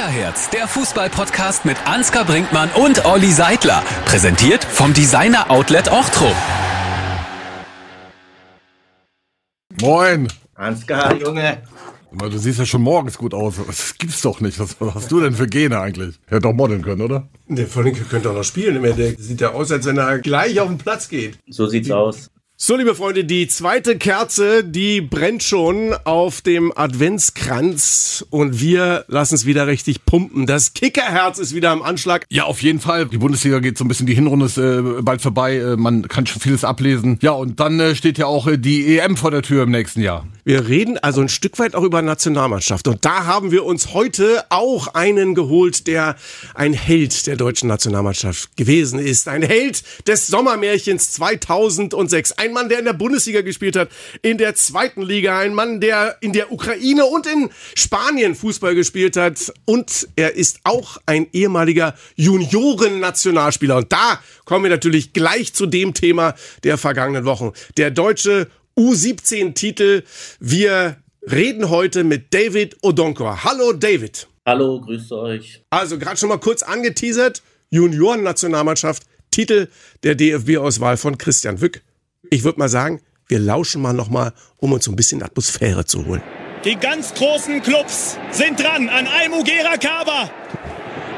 Kickerherz, der Fußball-Podcast mit Ansgar Brinkmann und Olli Seidler. Präsentiert vom Designer Outlet Ochtrup. Moin. Ansgar, Junge. Du siehst ja schon morgens gut aus. Das gibt's doch nicht. Was, hast du denn für Gene eigentlich? Hätte doch modeln können, oder? Der Vollinke könnte auch noch spielen. Der sieht ja aus, als wenn er gleich auf den Platz geht. So sieht's aus. So, liebe Freunde, die zweite Kerze, die brennt schon auf dem Adventskranz und wir lassen es wieder richtig pumpen. Das Kickerherz ist wieder am Anschlag. Ja, auf jeden Fall. Die Bundesliga geht so ein bisschen, die Hinrunde ist äh, bald vorbei. Äh, man kann schon vieles ablesen. Ja, und dann äh, steht ja auch äh, die EM vor der Tür im nächsten Jahr. Wir reden also ein Stück weit auch über Nationalmannschaft. Und da haben wir uns heute auch einen geholt, der ein Held der deutschen Nationalmannschaft gewesen ist. Ein Held des Sommermärchens 2006. Ein Mann, der in der Bundesliga gespielt hat, in der zweiten Liga. Ein Mann, der in der Ukraine und in Spanien Fußball gespielt hat. Und er ist auch ein ehemaliger Junioren-Nationalspieler. Und da kommen wir natürlich gleich zu dem Thema der vergangenen Wochen. Der deutsche U17-Titel. Wir reden heute mit David Odonkor. Hallo David. Hallo, grüßt euch. Also gerade schon mal kurz angeteasert. Junioren-Nationalmannschaft, Titel der DFB-Auswahl von Christian Wück. Ich würde mal sagen, wir lauschen mal nochmal, um uns so ein bisschen Atmosphäre zu holen. Die ganz großen Clubs sind dran an Almugera Kaba.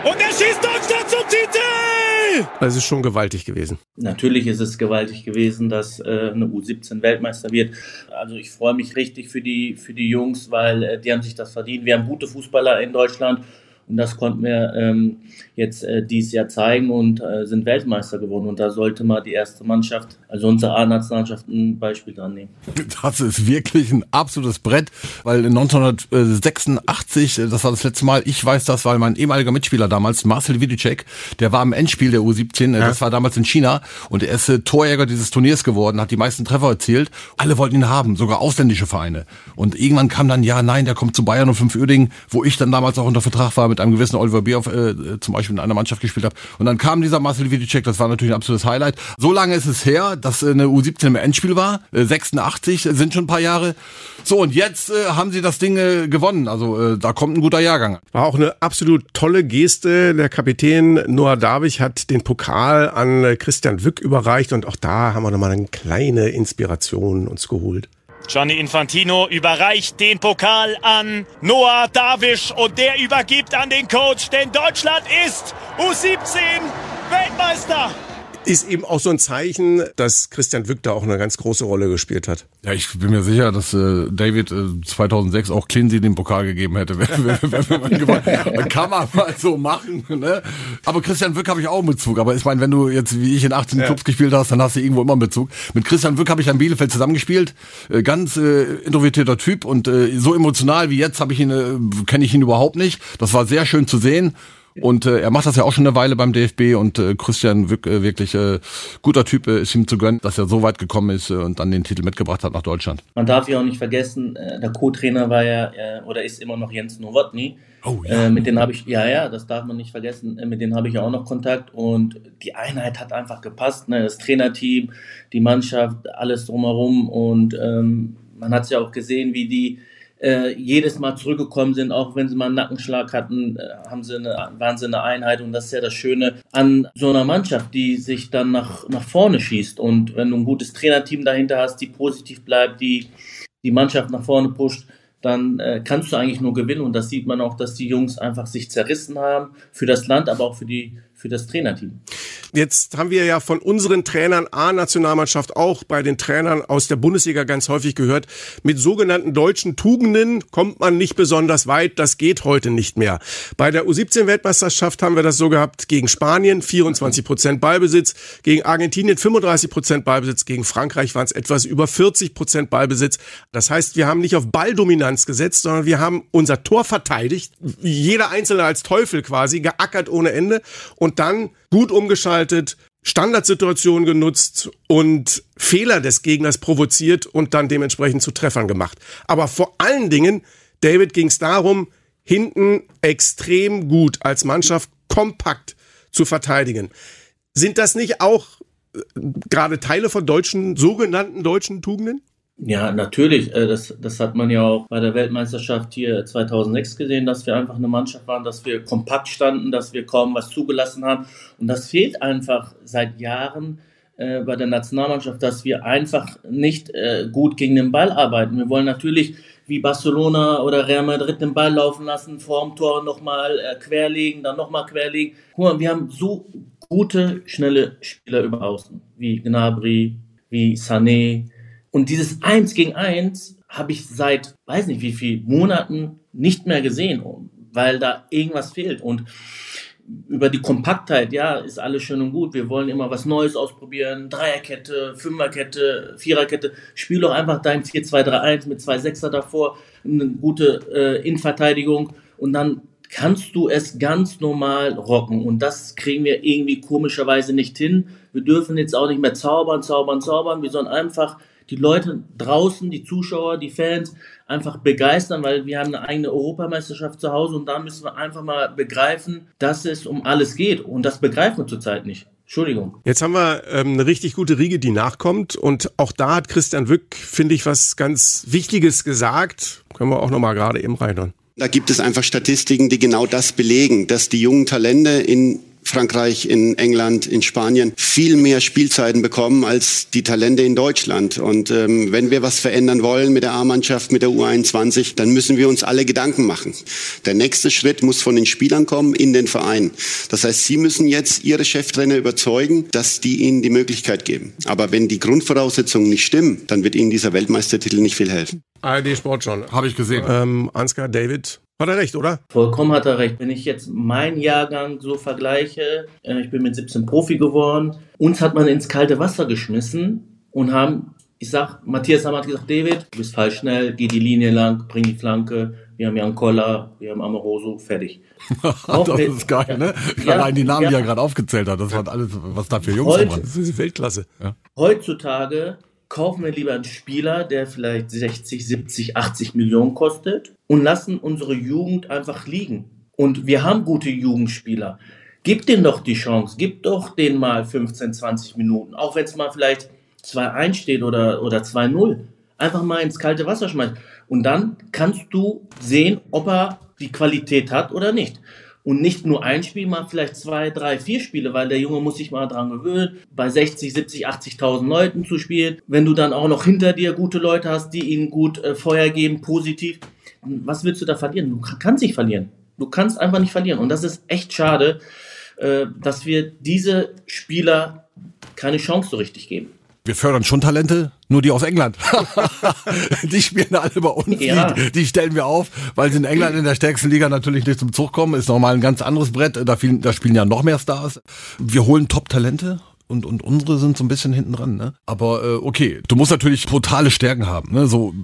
Und er schießt Deutschland zum Titel! Das ist schon gewaltig gewesen. Natürlich ist es gewaltig gewesen, dass äh, eine U17 Weltmeister wird. Also ich freue mich richtig für die, für die Jungs, weil äh, die haben sich das verdient. Wir haben gute Fußballer in Deutschland und das konnten wir ähm, jetzt äh, dieses Jahr zeigen und äh, sind Weltmeister geworden. Und da sollte mal die erste Mannschaft, also unsere A-Nationalmannschaft, ein Beispiel dran nehmen. Das ist wirklich ein absolutes Brett, weil 1986, äh, das war das letzte Mal, ich weiß das, weil mein ehemaliger Mitspieler damals, Marcel Vidicek, der war im Endspiel der U17, äh, ja. das war damals in China und er ist äh, Torjäger dieses Turniers geworden, hat die meisten Treffer erzielt. Alle wollten ihn haben, sogar ausländische Vereine. Und irgendwann kam dann, ja, nein, der kommt zu Bayern und 5 Uerdingen, wo ich dann damals auch unter Vertrag war mit einem gewissen Oliver Bierhoff äh, zum Beispiel in einer Mannschaft gespielt habe. Und dann kam dieser Marcel Vidicek, das war natürlich ein absolutes Highlight. So lange ist es her, dass äh, eine U17 im Endspiel war. Äh, 86 sind schon ein paar Jahre. So, und jetzt äh, haben sie das Ding äh, gewonnen. Also äh, da kommt ein guter Jahrgang. War auch eine absolut tolle Geste. Der Kapitän Noah Davich hat den Pokal an äh, Christian Wück überreicht und auch da haben wir nochmal eine kleine Inspiration uns geholt. Gianni Infantino überreicht den Pokal an Noah Davisch und der übergibt an den Coach, denn Deutschland ist U17 Weltmeister ist eben auch so ein Zeichen, dass Christian Wück da auch eine ganz große Rolle gespielt hat. Ja, ich bin mir sicher, dass äh, David äh, 2006 auch Clincy den Pokal gegeben hätte, wenn, wenn, wenn man gewonnen Kann man mal so machen. Ne? Aber Christian Wück habe ich auch einen Bezug. Aber ich meine, wenn du jetzt wie ich in 18 ja. Clubs gespielt hast, dann hast du irgendwo immer einen Bezug. Mit Christian Wück habe ich in Bielefeld zusammengespielt. Äh, ganz äh, introvertierter Typ und äh, so emotional wie jetzt habe ich ihn, äh, kenne ich ihn überhaupt nicht. Das war sehr schön zu sehen. Und äh, er macht das ja auch schon eine Weile beim DFB und äh, Christian äh, wirklich äh, guter Typ äh, ist ihm zu gönnen, dass er so weit gekommen ist äh, und dann den Titel mitgebracht hat nach Deutschland. Man darf ja auch nicht vergessen, äh, der Co-Trainer war ja äh, oder ist immer noch Jens Nowotny. Oh, ja. Äh, mit denen habe ich, ja, ja, das darf man nicht vergessen, äh, mit denen habe ich ja auch noch Kontakt und die Einheit hat einfach gepasst, ne? das Trainerteam, die Mannschaft, alles drumherum und ähm, man hat es ja auch gesehen, wie die äh, jedes Mal zurückgekommen sind, auch wenn sie mal einen Nackenschlag hatten, äh, haben sie eine, waren sie eine Einheit. Und das ist ja das Schöne an so einer Mannschaft, die sich dann nach, nach vorne schießt. Und wenn du ein gutes Trainerteam dahinter hast, die positiv bleibt, die die Mannschaft nach vorne pusht, dann äh, kannst du eigentlich nur gewinnen. Und das sieht man auch, dass die Jungs einfach sich zerrissen haben für das Land, aber auch für die für das Trainerteam. Jetzt haben wir ja von unseren Trainern A-Nationalmannschaft auch bei den Trainern aus der Bundesliga ganz häufig gehört, mit sogenannten deutschen Tugenden kommt man nicht besonders weit, das geht heute nicht mehr. Bei der U17-Weltmeisterschaft haben wir das so gehabt gegen Spanien 24 Prozent Ballbesitz, gegen Argentinien 35 Prozent Ballbesitz, gegen Frankreich waren es etwas über 40 Prozent Ballbesitz. Das heißt, wir haben nicht auf Balldominanz gesetzt, sondern wir haben unser Tor verteidigt, jeder Einzelne als Teufel quasi, geackert ohne Ende und dann gut umgeschaltet, Standardsituationen genutzt und Fehler des Gegners provoziert und dann dementsprechend zu Treffern gemacht. Aber vor allen Dingen, David, ging es darum, hinten extrem gut als Mannschaft kompakt zu verteidigen. Sind das nicht auch äh, gerade Teile von deutschen, sogenannten deutschen Tugenden? Ja, natürlich. Äh, das, das hat man ja auch bei der Weltmeisterschaft hier 2006 gesehen, dass wir einfach eine Mannschaft waren, dass wir kompakt standen, dass wir kaum was zugelassen haben. Und das fehlt einfach seit Jahren äh, bei der Nationalmannschaft, dass wir einfach nicht äh, gut gegen den Ball arbeiten. Wir wollen natürlich wie Barcelona oder Real Madrid den Ball laufen lassen, vorm Tor nochmal querlegen, dann nochmal querlegen. Guck mal, wir haben so gute, schnelle Spieler über Außen, wie Gnabry, wie Sané, und dieses Eins gegen Eins habe ich seit, weiß nicht wie viel Monaten nicht mehr gesehen, weil da irgendwas fehlt. Und über die Kompaktheit, ja, ist alles schön und gut. Wir wollen immer was Neues ausprobieren. Dreierkette, Fünferkette, Viererkette. Spiel doch einfach dein 4-2-3-1 mit zwei Sechser davor, eine gute äh, Innenverteidigung und dann kannst du es ganz normal rocken. Und das kriegen wir irgendwie komischerweise nicht hin. Wir dürfen jetzt auch nicht mehr zaubern, zaubern, zaubern. Wir sollen einfach die Leute draußen, die Zuschauer, die Fans einfach begeistern, weil wir haben eine eigene Europameisterschaft zu Hause und da müssen wir einfach mal begreifen, dass es um alles geht. Und das begreifen wir zurzeit nicht. Entschuldigung. Jetzt haben wir ähm, eine richtig gute Riege, die nachkommt. Und auch da hat Christian Wück, finde ich, was ganz Wichtiges gesagt. Können wir auch nochmal gerade eben reinhören. Da gibt es einfach Statistiken, die genau das belegen, dass die jungen Talente in Frankreich, in England, in Spanien viel mehr Spielzeiten bekommen als die Talente in Deutschland. Und ähm, wenn wir was verändern wollen mit der A-Mannschaft, mit der U21, dann müssen wir uns alle Gedanken machen. Der nächste Schritt muss von den Spielern kommen in den Verein. Das heißt, sie müssen jetzt ihre Cheftrainer überzeugen, dass die ihnen die Möglichkeit geben. Aber wenn die Grundvoraussetzungen nicht stimmen, dann wird ihnen dieser Weltmeistertitel nicht viel helfen. ARD Sport schon. Habe ich gesehen. Ähm, Ansgar, David, hat er recht, oder? Vollkommen hat er recht. Wenn ich jetzt meinen Jahrgang so vergleiche, äh, ich bin mit 17 Profi geworden, uns hat man ins kalte Wasser geschmissen und haben, ich sag, Matthias hat gesagt, David, du bist falsch schnell, geh die Linie lang, bring die Flanke, wir haben Jan Koller, wir haben Amoroso, fertig. das ist geil, ne? Ja, Allein die Namen, ja. die er gerade aufgezählt hat, das waren alles, was da für Jungs waren. Das ist Weltklasse. Ja. Heutzutage kaufen wir lieber einen Spieler, der vielleicht 60, 70, 80 Millionen kostet und lassen unsere Jugend einfach liegen. Und wir haben gute Jugendspieler. Gib denen doch die Chance, gib doch denen mal 15, 20 Minuten, auch wenn es mal vielleicht 2-1 steht oder, oder 2-0. Einfach mal ins kalte Wasser schmeißen. Und dann kannst du sehen, ob er die Qualität hat oder nicht und nicht nur ein Spiel, mal vielleicht zwei, drei, vier Spiele, weil der Junge muss sich mal dran gewöhnen, bei 60, 70, 80.000 Leuten zu spielen. Wenn du dann auch noch hinter dir gute Leute hast, die ihnen gut äh, Feuer geben, positiv, was willst du da verlieren? Du kannst nicht verlieren. Du kannst einfach nicht verlieren. Und das ist echt schade, äh, dass wir diese Spieler keine Chance so richtig geben. Wir fördern schon Talente, nur die aus England. die spielen alle bei uns. Ja. Die, die, stellen wir auf, weil sie in England in der stärksten Liga natürlich nicht zum Zug kommen. Ist nochmal ein ganz anderes Brett. Da spielen ja noch mehr Stars. Wir holen Top-Talente und, und unsere sind so ein bisschen hinten dran. Ne? Aber äh, okay, du musst natürlich brutale Stärken haben. Ne? So,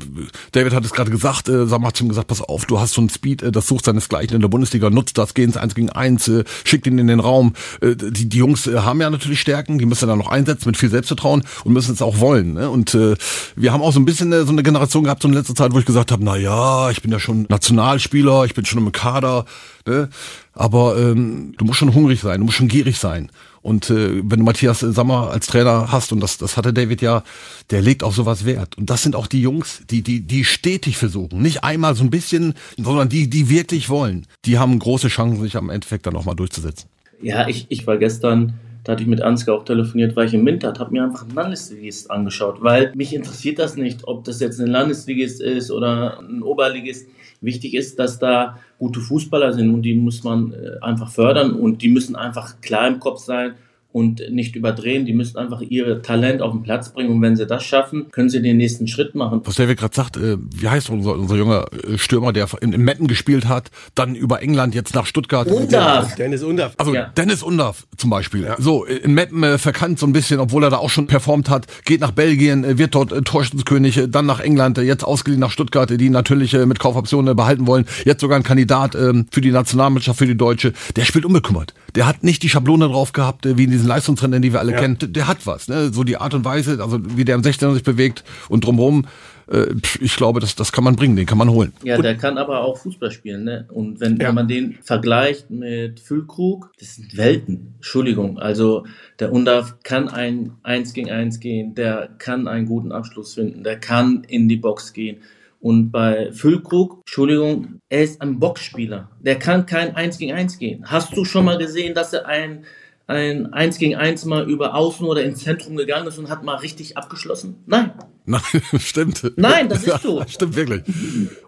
David hat es gerade gesagt, äh, Sam hat schon gesagt, pass auf, du hast so ein Speed, äh, das sucht seinesgleichen in der Bundesliga, nutzt das, geh ins Eins gegen Eins, äh, schickt ihn in den Raum. Äh, die, die Jungs äh, haben ja natürlich Stärken, die müssen dann noch einsetzen mit viel Selbstvertrauen und müssen es auch wollen. Ne? Und äh, wir haben auch so ein bisschen äh, so eine Generation gehabt, so in letzter Zeit, wo ich gesagt habe, na ja, ich bin ja schon Nationalspieler, ich bin schon im Kader, ne? aber ähm, du musst schon hungrig sein, du musst schon gierig sein. Und äh, wenn du Matthias Sammer als Trainer hast, und das, das hatte David ja, der legt auch sowas Wert. Und das sind auch die Jungs, die, die, die stetig versuchen. Nicht einmal so ein bisschen, sondern die, die wirklich wollen. Die haben große Chancen, sich am Endeffekt dann nochmal durchzusetzen. Ja, ich, ich war gestern, da hatte ich mit Ansgar auch telefoniert, weil ich im Mintat, habe mir einfach einen Landesligist angeschaut, weil mich interessiert das nicht, ob das jetzt ein Landesligist ist oder ein Oberligist. Wichtig ist, dass da gute Fußballer sind und die muss man äh, einfach fördern und die müssen einfach klar im Kopf sein und nicht überdrehen. Die müssen einfach ihr Talent auf den Platz bringen und wenn sie das schaffen, können sie den nächsten Schritt machen. Was David gerade sagt, äh, wie heißt unser, unser junger äh, Stürmer, der in, in Metten gespielt hat, dann über England jetzt nach Stuttgart. Undarf. Dennis Undarf. Also ja. Dennis Undarf zum Beispiel. Ja. So, in Metten äh, verkannt so ein bisschen, obwohl er da auch schon performt hat, geht nach Belgien, äh, wird dort äh, Torschützenkönig, äh, dann nach England, äh, jetzt ausgeliehen nach Stuttgart, die natürlich äh, mit Kaufoptionen äh, behalten wollen. Jetzt sogar ein Kandidat äh, für die Nationalmannschaft, für die Deutsche. Der spielt unbekümmert. Der hat nicht die Schablone drauf gehabt, äh, wie in diesen Leistungsrennen, die wir alle ja. kennen. Der hat was, ne? So die Art und Weise, also wie der im 16er sich bewegt und drumherum Äh, ich glaube, das, das kann man bringen, den kann man holen. Ja, der kann aber auch Fußball spielen. Ne? Und wenn, ja. wenn man den vergleicht mit Füllkrug, das sind Welten. Entschuldigung. Also der Undarf kann ein 1 gegen 1 gehen, der kann einen guten Abschluss finden, der kann in die Box gehen. Und bei Füllkrug, Entschuldigung, er ist ein Boxspieler. Der kann kein 1 gegen 1 gehen. Hast du schon mal gesehen, dass er ein ein 1 gegen 1 mal über Außen oder ins Zentrum gegangen ist und hat mal richtig abgeschlossen? Nein. Nein, stimmt. Nein, das ist so. stimmt wirklich.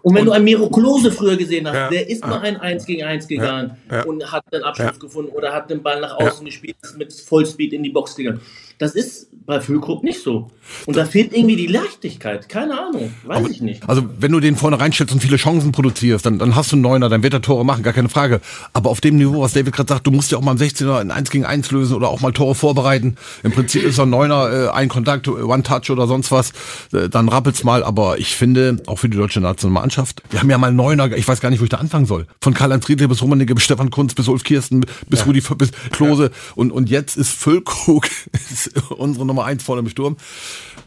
Und wenn und, du einen Miro Klose früher gesehen hast, ja, der ist mal ein 1 gegen 1 gegangen ja, und hat den Abschluss gefunden oder hat den Ball nach außen gespielt, mit Vollspeed in die Box gegangen. Das ist bei Füllkrug nicht so. Und da fehlt irgendwie die Leichtigkeit. Keine Ahnung. Weiß Aber, ich nicht. Also, wenn du den vorne reinstellst und viele Chancen produzierst, dann, dann hast du einen Neuner, dann wird er Tore machen, gar keine Frage. Aber auf dem Niveau, was David gerade sagt, du musst ja auch mal im 16er ein 1 gegen 1 lösen oder auch mal Tore vorbereiten. Im Prinzip ist er ein Neuner, äh, ein Kontakt, One Touch oder sonst was. Äh, dann rappelt's mal. Aber ich finde, auch für die deutsche Nationalmannschaft, wir haben ja mal Neuner, ich weiß gar nicht, wo ich da anfangen soll. Von Karl-Heinz Riedle bis Rummenigge bis Stefan Kunz bis Ulf Kirsten bis ja. Rudi bis Klose. Ja. Und, und jetzt ist Füllkrug unsere Nummer eins vorne im Sturm.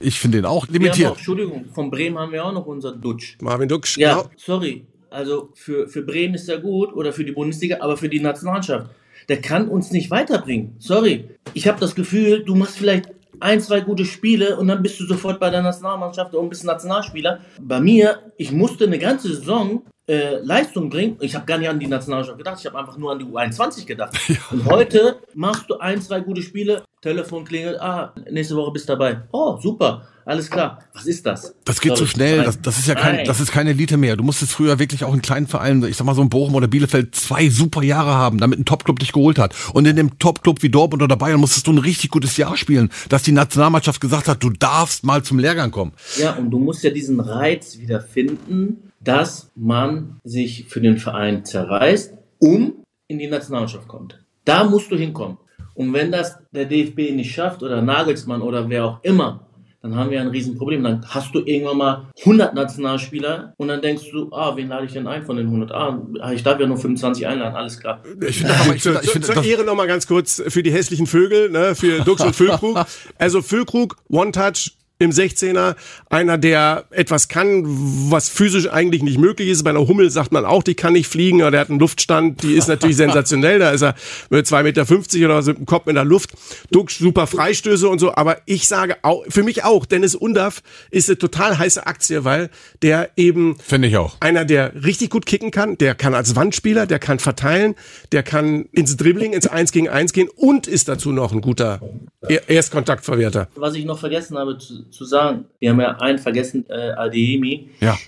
Ich finde den auch limitiert. Auch, Entschuldigung, von Bremen haben wir auch noch unseren Dutsch. Marvin Dutsch. Ja, genau. sorry. Also für, für Bremen ist er gut oder für die Bundesliga, aber für die Nationalmannschaft. Der kann uns nicht weiterbringen. Sorry. Ich habe das Gefühl, du machst vielleicht ein, zwei gute Spiele und dann bist du sofort bei der Nationalmannschaft und bist Nationalspieler. Bei mir, ich musste eine ganze Saison äh, Leistung bringen. Ich habe gar nicht an die Nationalmannschaft gedacht, ich habe einfach nur an die U21 gedacht. Ja. Und heute machst du ein, zwei gute Spiele, Telefon klingelt, ah, nächste Woche bist du dabei. Oh, super, alles klar. Was ist das? Das geht so schnell, das, das ist ja kein, das ist keine Elite mehr. Du musstest früher wirklich auch in kleinen Vereinen, ich sag mal so in Bochum oder Bielefeld, zwei super Jahre haben, damit ein Topclub dich geholt hat. Und in dem Topclub wie Dortmund oder Bayern musstest du ein richtig gutes Jahr spielen, dass die Nationalmannschaft gesagt hat, du darfst mal zum Lehrgang kommen. Ja, und du musst ja diesen Reiz wieder finden, dass man sich für den Verein zerreißt, um in die Nationalmannschaft kommt. Da musst du hinkommen. Und wenn das der DFB nicht schafft oder Nagelsmann oder wer auch immer, dann haben wir ein Riesenproblem. Dann hast du irgendwann mal 100 Nationalspieler und dann denkst du, ah, wen lade ich denn ein von den 100? Ah, ich darf ja nur 25 einladen, alles klar. Ich finde, aber ich finde, ich finde, zur Ehre nochmal ganz kurz für die hässlichen Vögel, ne, für Dux und Füllkrug. Also Füllkrug, One-Touch, im 16er. Einer, der etwas kann, was physisch eigentlich nicht möglich ist. Bei einer Hummel sagt man auch, die kann nicht fliegen, aber der hat einen Luftstand, die ist natürlich sensationell. Da ist er mit 2,50 Meter oder so mit dem Kopf in der Luft. Duck, super Freistöße und so. Aber ich sage auch, für mich auch, Dennis Undaff ist eine total heiße Aktie, weil der eben Finde ich auch. einer, der richtig gut kicken kann, der kann als Wandspieler, der kann verteilen, der kann ins Dribbling, ins 1 gegen 1 gehen und ist dazu noch ein guter Erstkontaktverwerter. Was ich noch vergessen habe zu, zu sagen, wir haben ja einen vergessen, äh, Adeyemi. Ja.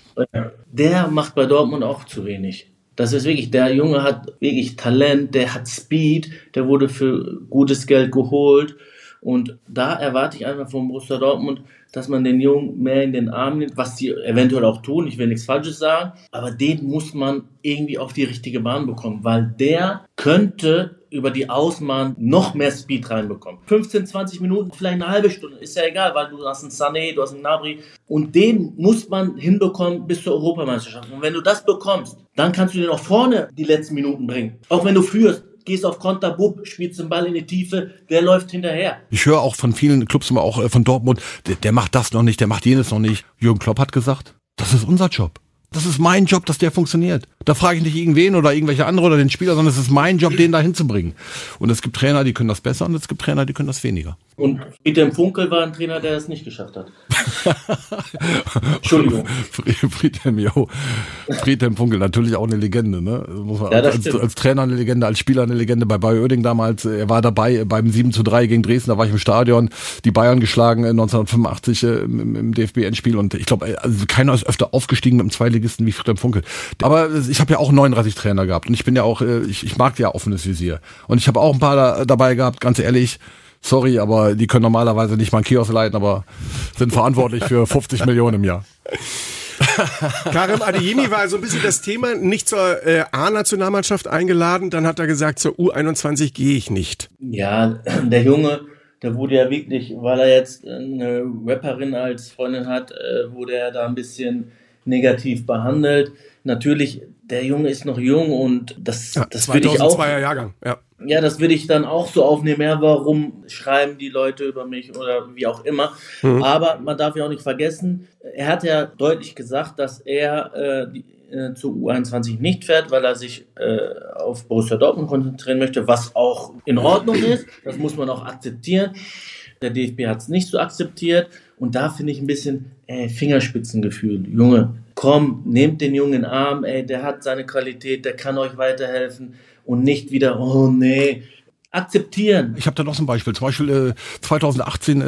Der macht bei Dortmund auch zu wenig. Das ist wirklich, der Junge hat wirklich Talent, der hat Speed, der wurde für gutes Geld geholt. Und da erwarte ich einfach vom Borussia Dortmund, dass man den Jungen mehr in den Arm nimmt, was sie eventuell auch tun. Ich will nichts Falsches sagen, aber den muss man irgendwie auf die richtige Bahn bekommen, weil der könnte über die Außenbahn noch mehr Speed reinbekommen. 15, 20 Minuten, vielleicht eine halbe Stunde, ist ja egal, weil du hast einen Sané, du hast einen Nabri und den muss man hinbekommen bis zur Europameisterschaft. Und wenn du das bekommst, dann kannst du den auch vorne die letzten Minuten bringen. Auch wenn du führst, gehst auf Konter, Bub, spielst den Ball in die Tiefe, der läuft hinterher. Ich höre auch von vielen Clubs immer auch äh, von Dortmund, der, der macht das noch nicht, der macht jenes noch nicht. Jürgen Klopp hat gesagt, das ist unser Job. Das ist mein Job, dass der funktioniert. Da frage ich nicht irgendwen oder irgendwelche andere oder den Spieler, sondern es ist mein Job, den da hinzubringen. Und es gibt Trainer, die können das besser und es gibt Trainer, die können das weniger. Und Friedhelm Funkel war ein Trainer, der es nicht geschafft hat. Entschuldigung. Friedhelm, jo. Friedhelm Funkel, natürlich auch eine Legende, ne? Ja, als, als, Trainer eine Legende, als Spieler eine Legende. Bei Bayer Oerding damals, er war dabei beim 7 zu 3 gegen Dresden, da war ich im Stadion, die Bayern geschlagen 1985 äh, im, im DFB-Endspiel und ich glaube, also keiner ist öfter aufgestiegen mit einem Zweitligisten wie Friedhelm Funkel. Aber ich habe ja auch 39 Trainer gehabt und ich bin ja auch, äh, ich, ich mag ja offenes Visier. Und ich habe auch ein paar da, dabei gehabt, ganz ehrlich, Sorry, aber die können normalerweise nicht mal einen Kiosk leiten, aber sind verantwortlich für 50 Millionen im Jahr. Karim Adeyemi war so ein bisschen das Thema, nicht zur äh, A-Nationalmannschaft eingeladen, dann hat er gesagt, zur U21 gehe ich nicht. Ja, der Junge, der wurde ja wirklich, weil er jetzt eine Rapperin als Freundin hat, äh, wurde er da ein bisschen negativ behandelt. Natürlich, der Junge ist noch jung und das, ja, das würde ich auch. Jahrgang, ja ja, das würde ich dann auch so aufnehmen. Ja, warum schreiben die Leute über mich oder wie auch immer. Mhm. Aber man darf ja auch nicht vergessen, er hat ja deutlich gesagt, dass er äh, die, äh, zu U21 nicht fährt, weil er sich äh, auf Borussia Dortmund konzentrieren möchte, was auch in Ordnung ist. Das muss man auch akzeptieren. Der DFB hat es nicht so akzeptiert. Und da finde ich ein bisschen ey, Fingerspitzengefühl. Junge, komm, nehmt den Jungen Arm, ey, der hat seine Qualität, der kann euch weiterhelfen. Und nicht wieder, oh nee, akzeptieren. Ich habe da noch so ein Beispiel. Zum Beispiel äh, 2018, äh,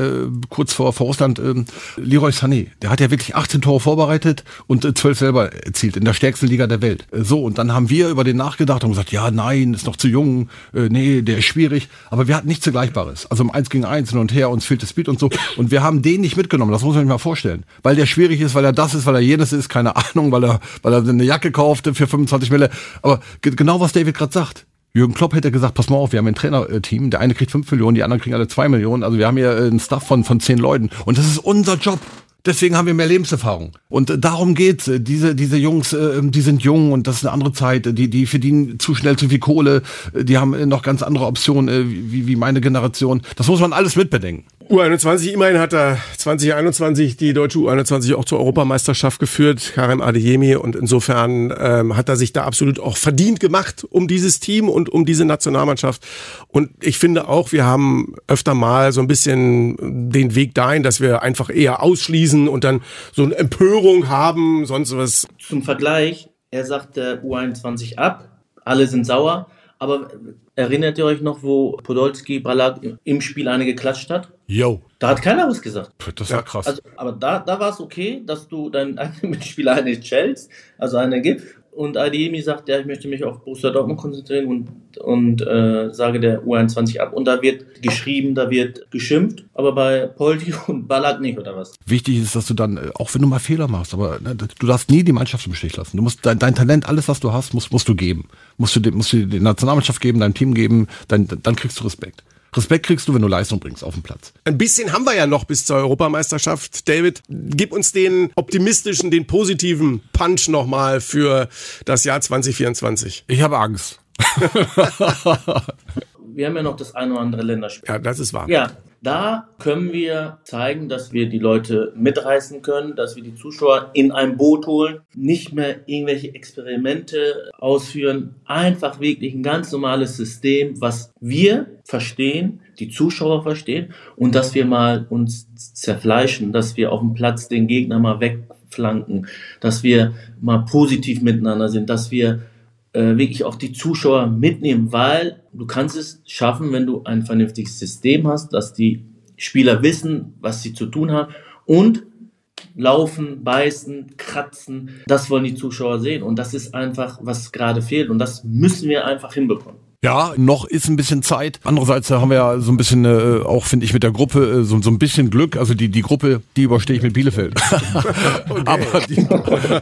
kurz vor, vor Russland, äh, Leroy Sané. Der hat ja wirklich 18 Tore vorbereitet und äh, 12 selber erzielt in der stärksten Liga der Welt. Äh, so, und dann haben wir über den nachgedacht und gesagt, ja, nein, ist noch zu jung, äh, nee, der ist schwierig. Aber wir hatten nichts Vergleichbares. Also im 1 gegen 1 hin und her, uns fehlt das Speed und so. Und wir haben den nicht mitgenommen, das muss man sich mal vorstellen. Weil der schwierig ist, weil er das ist, weil er jenes ist, keine Ahnung, weil er, weil er eine Jacke kaufte für 25 Mille. Aber genau was David gerade sagt Jürgen Klopp hätte gesagt, pass mal auf, wir haben ein Trainerteam, der eine kriegt fünf Millionen, die anderen kriegen alle zwei Millionen. Also wir haben hier einen Staff von, von zehn Leuten. Und das ist unser Job. Deswegen haben wir mehr Lebenserfahrung. Und äh, darum geht's. Diese, diese Jungs, äh, die sind jung und das ist eine andere Zeit. Die, die verdienen zu schnell zu viel Kohle. Die haben noch ganz andere Optionen wie, wie meine Generation. Das muss man alles mitbedenken. U21, immerhin hat er 2021 die deutsche U21 auch zur Europameisterschaft geführt, Karim Adeyemi. Und insofern ähm, hat er sich da absolut auch verdient gemacht um dieses Team und um diese Nationalmannschaft. Und ich finde auch, wir haben öfter mal so ein bisschen den Weg dahin, dass wir einfach eher ausschließen und dann so eine Empörung haben, sonst was. Zum Vergleich, er sagt der U21 ab, alle sind sauer. Aber erinnert ihr euch noch, wo Podolski Ballack im Spiel eine geklatscht hat? Jo. Da hat keiner was gesagt. Das war krass. Also, aber da, da war es okay, dass du deinen eigenen Mitspieler eine chellst, also eine gibst. Und Ademi sagt, ja, ich möchte mich auf Borussia Dortmund konzentrieren und, und äh, sage der U21 ab. Und da wird geschrieben, da wird geschimpft, aber bei Poldi und Ballack nicht, oder was? Wichtig ist, dass du dann, äh, auch wenn du mal Fehler machst, aber ne, du darfst nie die Mannschaft im Stich lassen. Du musst dein, dein Talent, alles, was du hast, musst, musst du geben. Musst du, musst du die Nationalmannschaft geben, deinem Team geben, dann, dann kriegst du Respekt. Respekt kriegst du, wenn du Leistung bringst auf dem Platz. Ein bisschen haben wir ja noch bis zur Europameisterschaft. David, gib uns den optimistischen, den positiven Punch nochmal für das Jahr 2024. Ich habe Angst. wir haben ja noch das eine oder andere Länderspiel. Ja, das ist wahr. Ja, da können wir zeigen, dass wir die Leute mitreißen können, dass wir die Zuschauer in ein Boot holen, nicht mehr irgendwelche Experimente ausführen, einfach wirklich ein ganz normales System, was wir verstehen, die Zuschauer verstehen und dass wir mal uns zerfleischen, dass wir auf dem Platz den Gegner mal wegflanken, dass wir mal positiv miteinander sind, dass wir äh, wirklich auch die Zuschauer mitnehmen, weil du kannst es schaffen, wenn du ein vernünftiges System hast, dass die Spieler wissen, was sie zu tun haben und laufen, beißen, kratzen. Das wollen die Zuschauer sehen und das ist einfach, was gerade fehlt und das müssen wir einfach hinbekommen. Ja, noch ist ein bisschen Zeit. Andererseits haben wir ja so ein bisschen, äh, auch finde ich mit der Gruppe, äh, so, so ein bisschen Glück. Also die, die Gruppe, die überstehe ich mit Bielefeld. aber, die,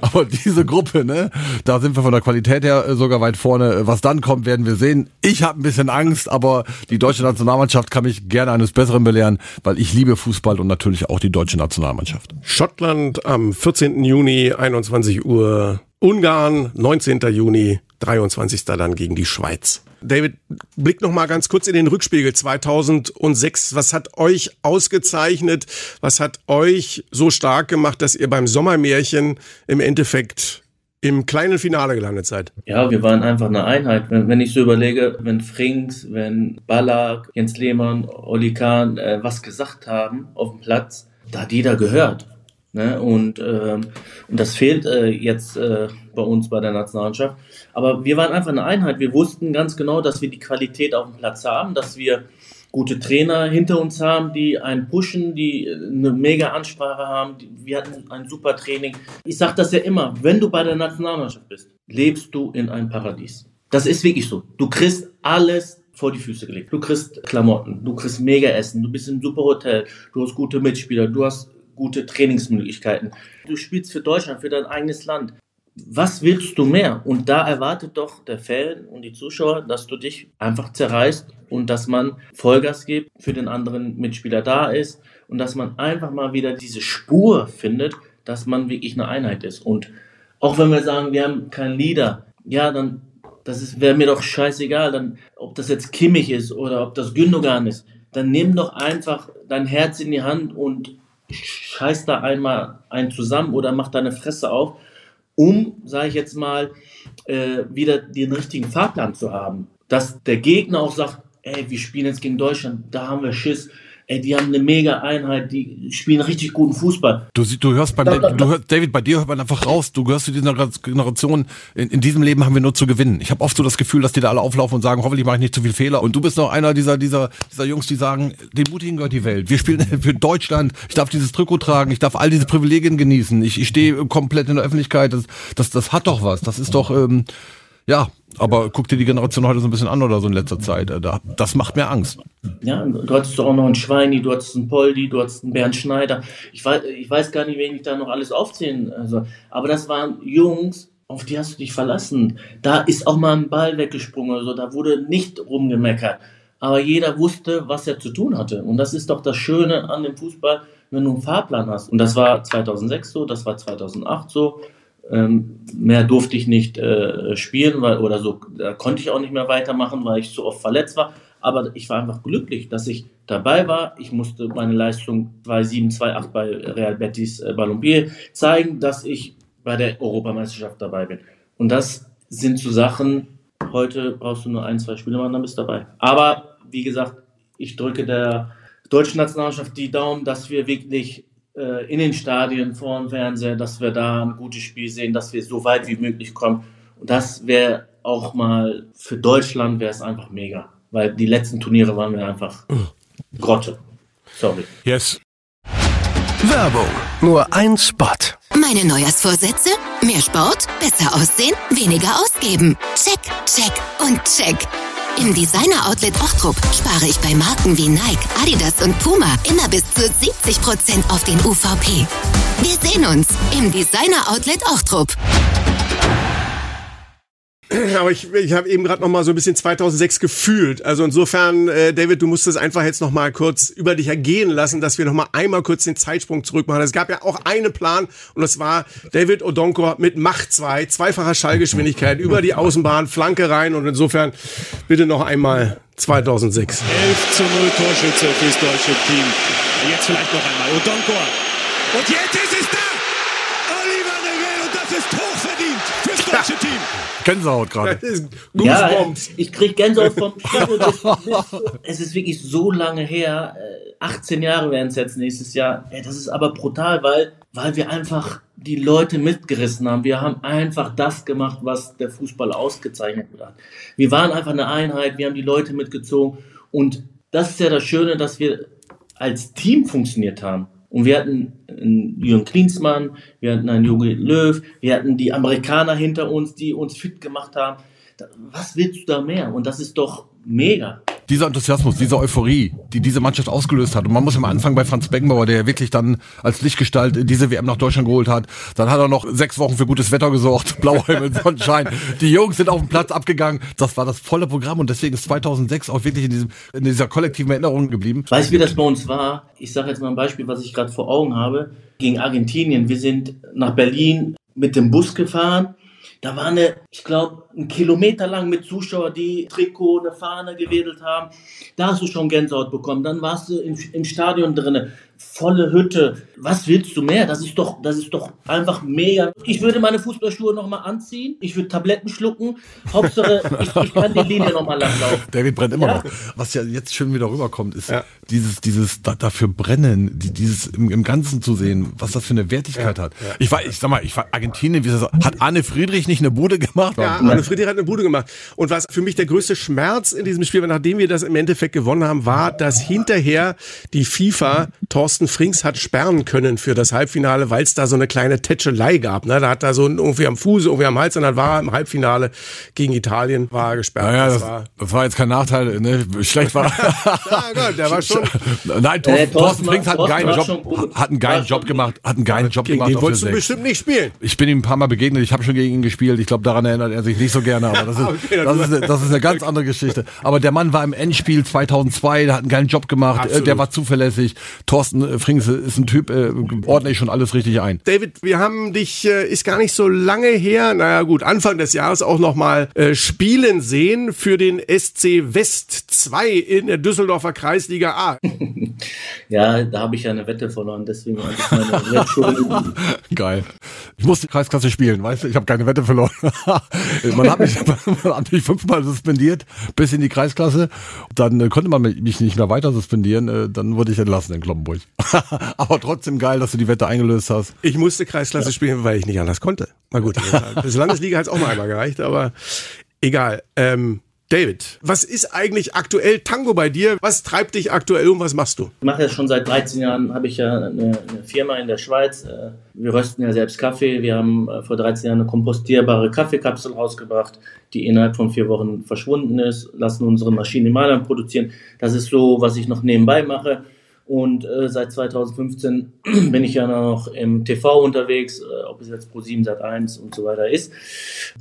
aber diese Gruppe, ne, da sind wir von der Qualität her äh, sogar weit vorne. Was dann kommt, werden wir sehen. Ich habe ein bisschen Angst, aber die deutsche Nationalmannschaft kann mich gerne eines Besseren belehren, weil ich liebe Fußball und natürlich auch die deutsche Nationalmannschaft. Schottland am 14. Juni, 21 Uhr. Ungarn, 19. Juni, 23. dann gegen die Schweiz. David, blick noch mal ganz kurz in den Rückspiegel 2006. Was hat euch ausgezeichnet? Was hat euch so stark gemacht, dass ihr beim Sommermärchen im Endeffekt im kleinen Finale gelandet seid? Ja, wir waren einfach eine Einheit. Wenn, wenn ich so überlege, wenn Frings, wenn Ballack, Jens Lehmann, Oli Kahn äh, was gesagt haben auf dem Platz, da hat jeder gehört. Ne? Und, ähm, und das fehlt äh, jetzt äh, bei uns bei der Nationalmannschaft. Aber wir waren einfach eine Einheit. Wir wussten ganz genau, dass wir die Qualität auf dem Platz haben, dass wir gute Trainer hinter uns haben, die einen pushen, die eine mega Ansprache haben. Wir hatten ein super Training. Ich sage das ja immer, wenn du bei der Nationalmannschaft bist, lebst du in einem Paradies. Das ist wirklich so. Du kriegst alles vor die Füße gelegt. Du kriegst Klamotten, du kriegst mega Essen, du bist im super Hotel, du hast gute Mitspieler, du hast gute Trainingsmöglichkeiten. Du spielst für Deutschland, für dein eigenes Land. Was willst du mehr? Und da erwartet doch der Fan und die Zuschauer, dass du dich einfach zerreißt und dass man Vollgas gibt, für den anderen Mitspieler da ist und dass man einfach mal wieder diese Spur findet, dass man wirklich eine Einheit ist. Und auch wenn wir sagen, wir haben keinen Leader, ja, dann das wäre mir doch scheißegal, dann, ob das jetzt Kimmich ist oder ob das Gündogan ist. Dann nimm doch einfach dein Herz in die Hand und scheiß da einmal einen zusammen oder mach deine Fresse auf, um, sage ich jetzt mal, äh, wieder den richtigen Fahrplan zu haben. Dass der Gegner auch sagt, ey, wir spielen jetzt gegen Deutschland, da haben wir Schiss ey, die haben eine mega Einheit, die spielen richtig guten Fußball. Du, du hörst beim, da, da, du hörst, David, bei dir hört man einfach raus, du gehörst zu dieser Generation, in, in diesem Leben haben wir nur zu gewinnen. Ich habe oft so das Gefühl, dass die da alle auflaufen und sagen, hoffentlich mache ich nicht zu viel Fehler. Und du bist noch einer dieser, dieser, dieser Jungs, die sagen, den Mutigen gehört die Welt. Wir spielen für Deutschland, ich darf dieses Trikot tragen, ich darf all diese Privilegien genießen, ich, ich stehe komplett in der Öffentlichkeit. Das, das, das hat doch was. Das ist doch, ähm, ja, aber guck dir die Generation heute so ein bisschen an oder so in letzter Zeit. Äh, das macht mir Angst. Ja, du hattest auch noch einen Schweini, du hattest einen Poldi, du hattest einen Bernd Schneider. Ich weiß, ich weiß gar nicht, wen ich da noch alles aufzählen soll. Aber das waren Jungs, auf die hast du dich verlassen. Da ist auch mal ein Ball weggesprungen oder. Da wurde nicht rumgemeckert. Aber jeder wusste, was er zu tun hatte. Und das ist doch das Schöne an dem Fußball, wenn du einen Fahrplan hast. Und das war 2006 so, das war 2008 so. Ähm, mehr durfte ich nicht äh, spielen, weil, oder so, da konnte ich auch nicht mehr weitermachen, weil ich zu oft verletzt war. Aber ich war einfach glücklich, dass ich dabei war. Ich musste meine Leistung 2,7, 2,8 bei Real Betis äh, Balompié zeigen, dass ich bei der Europameisterschaft dabei bin. Und das sind so Sachen, heute brauchst du nur ein, zwei Spiele machen, dann bist du dabei. Aber wie gesagt, ich drücke der deutschen Nationalmannschaft die Daumen, dass wir wirklich in den Stadien vor dem Fernseher, dass wir da ein gutes Spiel sehen, dass wir so weit wie möglich kommen. Und das wäre auch mal für Deutschland wäre es einfach mega, weil die letzten Turniere waren wir einfach Grotte. Sorry. Yes. Werbung. Nur ein Spot. Meine Neujahrsvorsätze? Mehr Sport, besser aussehen, weniger ausgeben. Check, check und check. Im Designer Outlet Ochtrup spare ich bei Marken wie Nike, Adidas und Puma immer bis zu 70% auf den UVP. Wir sehen uns im Designer Outlet Ochtrup. Aber ich, ich habe eben gerade noch mal so ein bisschen 2006 gefühlt. Also insofern, äh, David, du musst es einfach jetzt noch mal kurz über dich ergehen lassen, dass wir noch mal einmal kurz den Zeitsprung zurück machen. Es gab ja auch einen Plan und das war David Odonkor mit Macht 2, zweifacher Schallgeschwindigkeit über die Außenbahn, Flanke rein und insofern bitte noch einmal 2006. 11 zu 0 Torschütze fürs deutsche Team. Jetzt vielleicht noch einmal Odonkor. Und jetzt ist es da! Oliver das ist hochverdient fürs deutsche Team. Gänsehaut gerade. Ja, ich krieg Gänsehaut vom Es ist wirklich so lange her. 18 Jahre werden es jetzt nächstes Jahr. Das ist aber brutal, weil, weil wir einfach die Leute mitgerissen haben. Wir haben einfach das gemacht, was der Fußball ausgezeichnet hat. Wir waren einfach eine Einheit, wir haben die Leute mitgezogen. Und das ist ja das Schöne, dass wir als Team funktioniert haben. Und wir hatten einen Jürgen Klinsmann, wir hatten einen Jogi Löw, wir hatten die Amerikaner hinter uns, die uns fit gemacht haben. Was willst du da mehr? Und das ist doch mega dieser Enthusiasmus, diese Euphorie, die diese Mannschaft ausgelöst hat. Und man muss immer anfangen bei Franz Beckenbauer, der wirklich dann als Lichtgestalt diese WM nach Deutschland geholt hat. Dann hat er noch sechs Wochen für gutes Wetter gesorgt, Blauhimmel, Sonnenschein. Die Jungs sind auf den Platz abgegangen. Das war das volle Programm und deswegen ist 2006 auch wirklich in, diesem, in dieser kollektiven Erinnerung geblieben. Weißt du, wie das bei uns war? Ich sage jetzt mal ein Beispiel, was ich gerade vor Augen habe. Gegen Argentinien. Wir sind nach Berlin mit dem Bus gefahren da war eine, ich glaube, ein Kilometer lang mit Zuschauern, die Trikot, eine Fahne gewedelt haben. Da hast du schon Gänsehaut bekommen. Dann warst du im, im Stadion drinne volle Hütte. Was willst du mehr? Das ist doch, das ist doch einfach mega. Ich würde meine Fußballschuhe nochmal anziehen. Ich würde Tabletten schlucken. Hauptsache, ich, ich kann die Linie nochmal langlaufen. David brennt immer ja. noch. Was ja jetzt schön wieder rüberkommt, ist ja. dieses, dieses da, dafür brennen, die, dieses im, im Ganzen zu sehen, was das für eine Wertigkeit ja. hat. Ich war, ich sag mal, ich war Argentinien, wie das, hat Anne Friedrich nicht eine Bude gemacht? Ja, Anne Friedrich hat eine Bude gemacht. Und was für mich der größte Schmerz in diesem Spiel, nachdem wir das im Endeffekt gewonnen haben, war, dass hinterher die FIFA Thorsten Frings hat sperren können für das Halbfinale, weil es da so eine kleine Tätschelei gab. Ne? Da hat er so irgendwie am Fuß, irgendwie am Hals und dann war er im Halbfinale gegen Italien, war er gesperrt. Naja, das, das, war, das war jetzt kein Nachteil, ne? schlecht war. ja, Gott, der war schon. Nein, Thorsten, äh, Thorsten Frings hat einen geilen Job, hat einen geilen Job gemacht, hat einen geilen Job gegen gemacht. Den wolltest du bestimmt nicht spielen. Ich bin ihm ein paar Mal begegnet, ich habe schon gegen ihn gespielt. Ich glaube, daran erinnert er sich nicht so gerne, aber das ist, okay, das, ist, das ist eine ganz andere Geschichte. Aber der Mann war im Endspiel 2002, der hat einen geilen Job gemacht, Absolut. der war zuverlässig. Thorsten Ansonsten, äh, Frings ist ein Typ, äh, ordne ich schon alles richtig ein. David, wir haben dich, äh, ist gar nicht so lange her, naja gut, Anfang des Jahres auch nochmal äh, spielen sehen für den SC West 2 in der Düsseldorfer Kreisliga A. ja, da habe ich ja eine Wette verloren, deswegen habe ich meine Wettschulden. Geil. Ich musste Kreisklasse spielen, weißt du, ich habe keine Wette verloren. man, hat mich, man hat mich fünfmal suspendiert bis in die Kreisklasse. Dann äh, konnte man mich nicht mehr weiter suspendieren, äh, dann wurde ich entlassen in Kloppenburg. Aber trotzdem geil, dass du die Wette eingelöst hast. Ich musste Kreisklasse ja. spielen, weil ich nicht anders konnte. Na gut, das Landesliga hat es auch mal einmal gereicht, aber egal. Ähm, David, was ist eigentlich aktuell Tango bei dir? Was treibt dich aktuell und was machst du? Ich mache ja schon seit 13 Jahren, habe ich ja eine, eine, Firma in der Schweiz. Äh, wir rösten ja selbst Kaffee. Wir haben äh, vor 13 Jahren eine kompostierbare Kaffeekapsel rausgebracht, die innerhalb von vier Wochen verschwunden ist, lassen unsere Maschinen in Mailand produzieren. Das ist so, was ich noch nebenbei mache. Und äh, seit 2015 bin ich ja noch im TV unterwegs, äh, ob es jetzt Pro 7 Sat 1 und so weiter ist.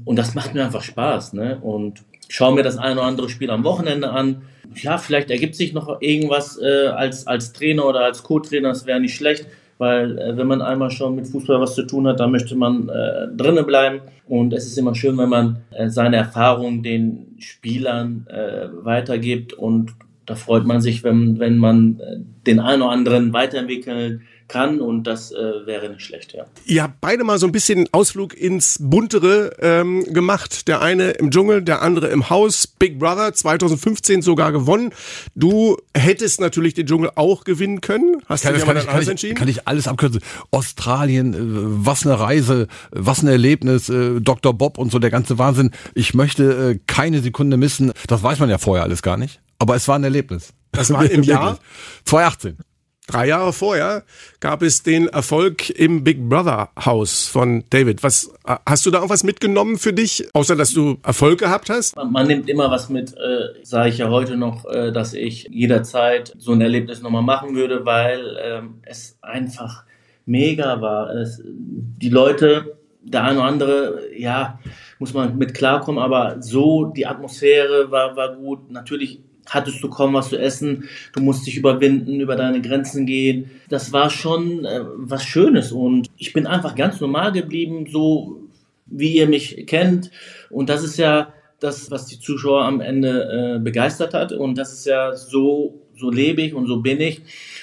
Und das macht mir einfach Spaß. Ne? Und schaue mir das ein oder andere Spiel am Wochenende an. Ja, vielleicht ergibt sich noch irgendwas äh, als, als Trainer oder als Co-Trainer, das wäre nicht schlecht, weil äh, wenn man einmal schon mit Fußball was zu tun hat, dann möchte man äh, drinnen bleiben. Und es ist immer schön, wenn man äh, seine Erfahrungen den Spielern äh, weitergibt und da freut man sich, wenn, wenn man äh, den einen oder anderen weiterentwickeln kann und das äh, wäre nicht schlecht, ja. Ihr habt beide mal so ein bisschen Ausflug ins Buntere ähm, gemacht. Der eine im Dschungel, der andere im Haus. Big Brother 2015 sogar gewonnen. Du hättest natürlich den Dschungel auch gewinnen können. Hast kann, du dir kann, alles entschieden? Kann ich alles abkürzen. Australien, äh, was eine Reise, was ein Erlebnis, äh, Dr. Bob und so der ganze Wahnsinn. Ich möchte äh, keine Sekunde missen. Das weiß man ja vorher alles gar nicht. Aber es war ein Erlebnis. Das war im Jahr 2018. Drei Jahre vorher gab es den Erfolg im Big Brother Haus von David. Was hast du da auch was mitgenommen für dich, außer dass du Erfolg gehabt hast? Man, man nimmt immer was mit, äh, sage ich ja heute noch, äh, dass ich jederzeit so ein Erlebnis nochmal machen würde, weil ähm, es einfach mega war. Es, die Leute, der eine oder andere, ja, muss man mit klarkommen, aber so die Atmosphäre war, war gut. Natürlich hattest du kaum was zu essen, du musst dich überwinden, über deine Grenzen gehen. Das war schon äh, was Schönes und ich bin einfach ganz normal geblieben, so wie ihr mich kennt. Und das ist ja das, was die Zuschauer am Ende äh, begeistert hat. Und das ist ja so, so lebe ich und so bin ich.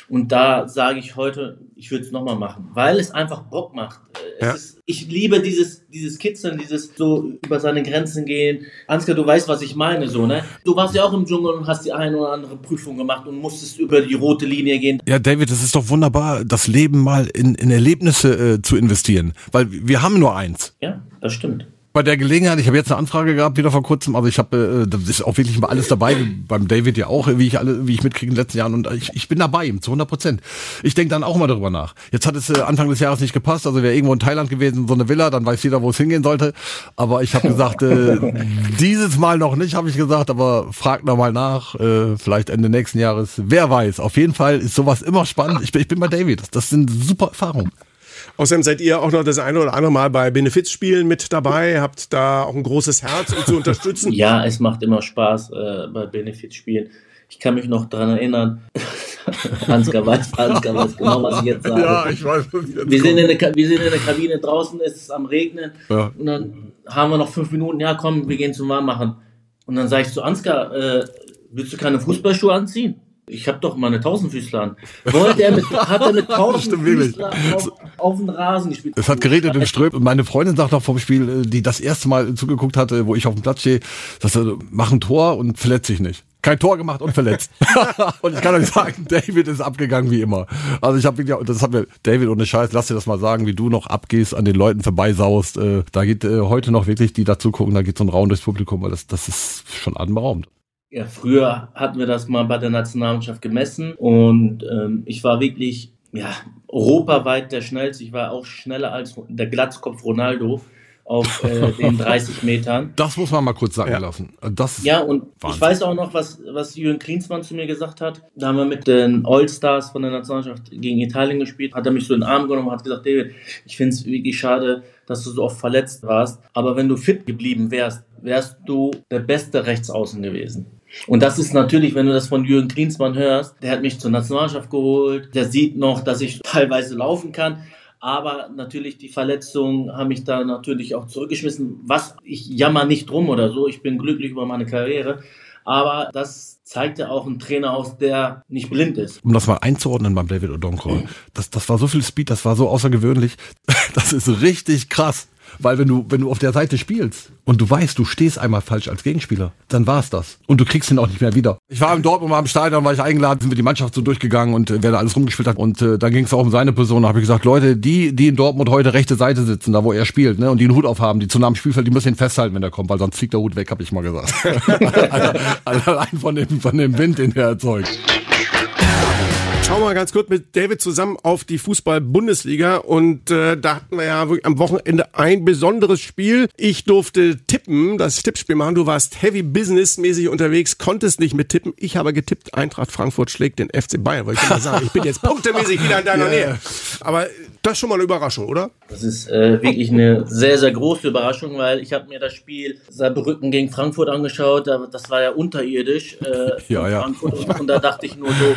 Und da sage ich heute, ich würde es nochmal machen, weil es einfach Bock macht. Ja. Ist, ich liebe dieses, dieses Kitzeln, dieses so über seine Grenzen gehen. Ansgar, du weißt, was ich meine, so, ne? Du warst ja auch im Dschungel und hast die eine oder andere Prüfung gemacht und musstest über die rote Linie gehen. Ja, David, das ist doch wunderbar, das Leben mal in, in Erlebnisse äh, zu investieren, weil wir haben nur eins. Ja, das stimmt bei der Gelegenheit, ich habe jetzt eine Anfrage gehabt wieder vor kurzem, also ich habe, äh, das ist auch wirklich mal alles dabei, beim David ja auch, wie ich alle, wie ich mitkriege in den letzten Jahren und ich, ich bin dabei zu 100 Prozent. Ich denke dann auch mal darüber nach. Jetzt hat es äh, Anfang des Jahres nicht gepasst, also wäre irgendwo in Thailand gewesen, so eine Villa, dann weiß jeder, wo es hingehen sollte. Aber ich habe gesagt, äh, dieses Mal noch nicht, habe ich gesagt, aber fragt noch mal nach, äh, vielleicht Ende nächsten Jahres, wer weiß. Auf jeden Fall ist sowas immer spannend. Ich bin, ich bin bei David, das, das sind super Erfahrungen. Außerdem seid ihr auch noch das eine oder andere Mal bei Benefizspielen mit dabei, habt da auch ein großes Herz, um zu unterstützen. Ja, es macht immer Spaß äh, bei Benefizspielen. Ich kann mich noch daran erinnern, Ansgar weiß, Ansgar weiß genau, was ich jetzt sage. Ja, ich weiß, was jetzt wir, sind in der, wir sind in der Kabine draußen, es ist am Regnen ja. und dann haben wir noch fünf Minuten, ja komm, wir gehen zum Warmmachen. Und dann sage ich zu Ansgar, äh, willst du keine Fußballschuhe anziehen? Ich habe doch mal eine Tausendfüßler an. Wollte er mit, hat er mit Tausendfüßler auf, auf den Rasen gespielt. Es hat geredet in Ström. Meine Freundin sagt auch vom Spiel, die das erste Mal zugeguckt hatte, wo ich auf dem Platz stehe, dass er mach ein Tor und verletzt sich nicht. Kein Tor gemacht und verletzt. und ich kann euch sagen, David ist abgegangen wie immer. Also ich habe das hat mir David ohne Scheiß, lass dir das mal sagen, wie du noch abgehst, an den Leuten vorbeisaust. Äh, da geht äh, heute noch wirklich die dazu gucken, da geht so ein Raum durchs Publikum, weil das das ist schon anberaumt. Ja, früher hatten wir das mal bei der Nationalmannschaft gemessen und ähm, ich war wirklich ja, europaweit der schnellste. Ich war auch schneller als der Glatzkopf Ronaldo auf äh, den 30 Metern. Das muss man mal kurz sagen ja. lassen. Das ja, und Wahnsinn. ich weiß auch noch, was, was Jürgen Klinsmann zu mir gesagt hat. Da haben wir mit den All-Stars von der Nationalmannschaft gegen Italien gespielt. Hat er mich so in den Arm genommen und hat gesagt, David, ich finde es wirklich schade, dass du so oft verletzt warst. Aber wenn du fit geblieben wärst, wärst du der beste Rechtsaußen gewesen. Und das ist natürlich, wenn du das von Jürgen Klinsmann hörst, der hat mich zur Nationalmannschaft geholt, der sieht noch, dass ich teilweise laufen kann. Aber natürlich die Verletzungen haben mich da natürlich auch zurückgeschmissen. Was, ich jammer nicht drum oder so. Ich bin glücklich über meine Karriere. Aber das zeigt ja auch ein Trainer aus, der nicht blind ist. Um das mal einzuordnen beim David Odonkor, das, das war so viel Speed, das war so außergewöhnlich. Das ist richtig krass. Weil wenn du, wenn du auf der Seite spielst und du weißt, du stehst einmal falsch als Gegenspieler, dann war's das. Und du kriegst ihn auch nicht mehr wieder. Ich war im Dortmund mal im Stadion, war ich eingeladen, sind wir die Mannschaft so durchgegangen und äh, wer da alles rumgespielt hat. Und äh, dann ging es auch um seine Person. Da habe ich gesagt, Leute, die, die in Dortmund heute rechte Seite sitzen, da wo er spielt, ne, und die einen Hut aufhaben, die zu nah am Spielfeld, die müssen ihn festhalten, wenn er kommt, weil sonst fliegt der Hut weg, habe ich mal gesagt. Allein von dem, von dem Wind, den er erzeugt. Schauen wir mal ganz kurz mit David zusammen auf die Fußball-Bundesliga und äh, da hatten wir ja wirklich am Wochenende ein besonderes Spiel. Ich durfte tippen, das Tippspiel machen. Du warst heavy business-mäßig unterwegs, konntest nicht mit tippen. Ich habe getippt, Eintracht Frankfurt schlägt den FC Bayern, wollte ich mal sagen. Ich bin jetzt punktemäßig wieder in deiner yeah. Nähe. Aber das ist schon mal eine Überraschung, oder? Das ist äh, wirklich eine sehr, sehr große Überraschung, weil ich habe mir das Spiel Saarbrücken gegen Frankfurt angeschaut. Das war ja unterirdisch. Äh, ja, ja. Und, und, da dachte ich nur so,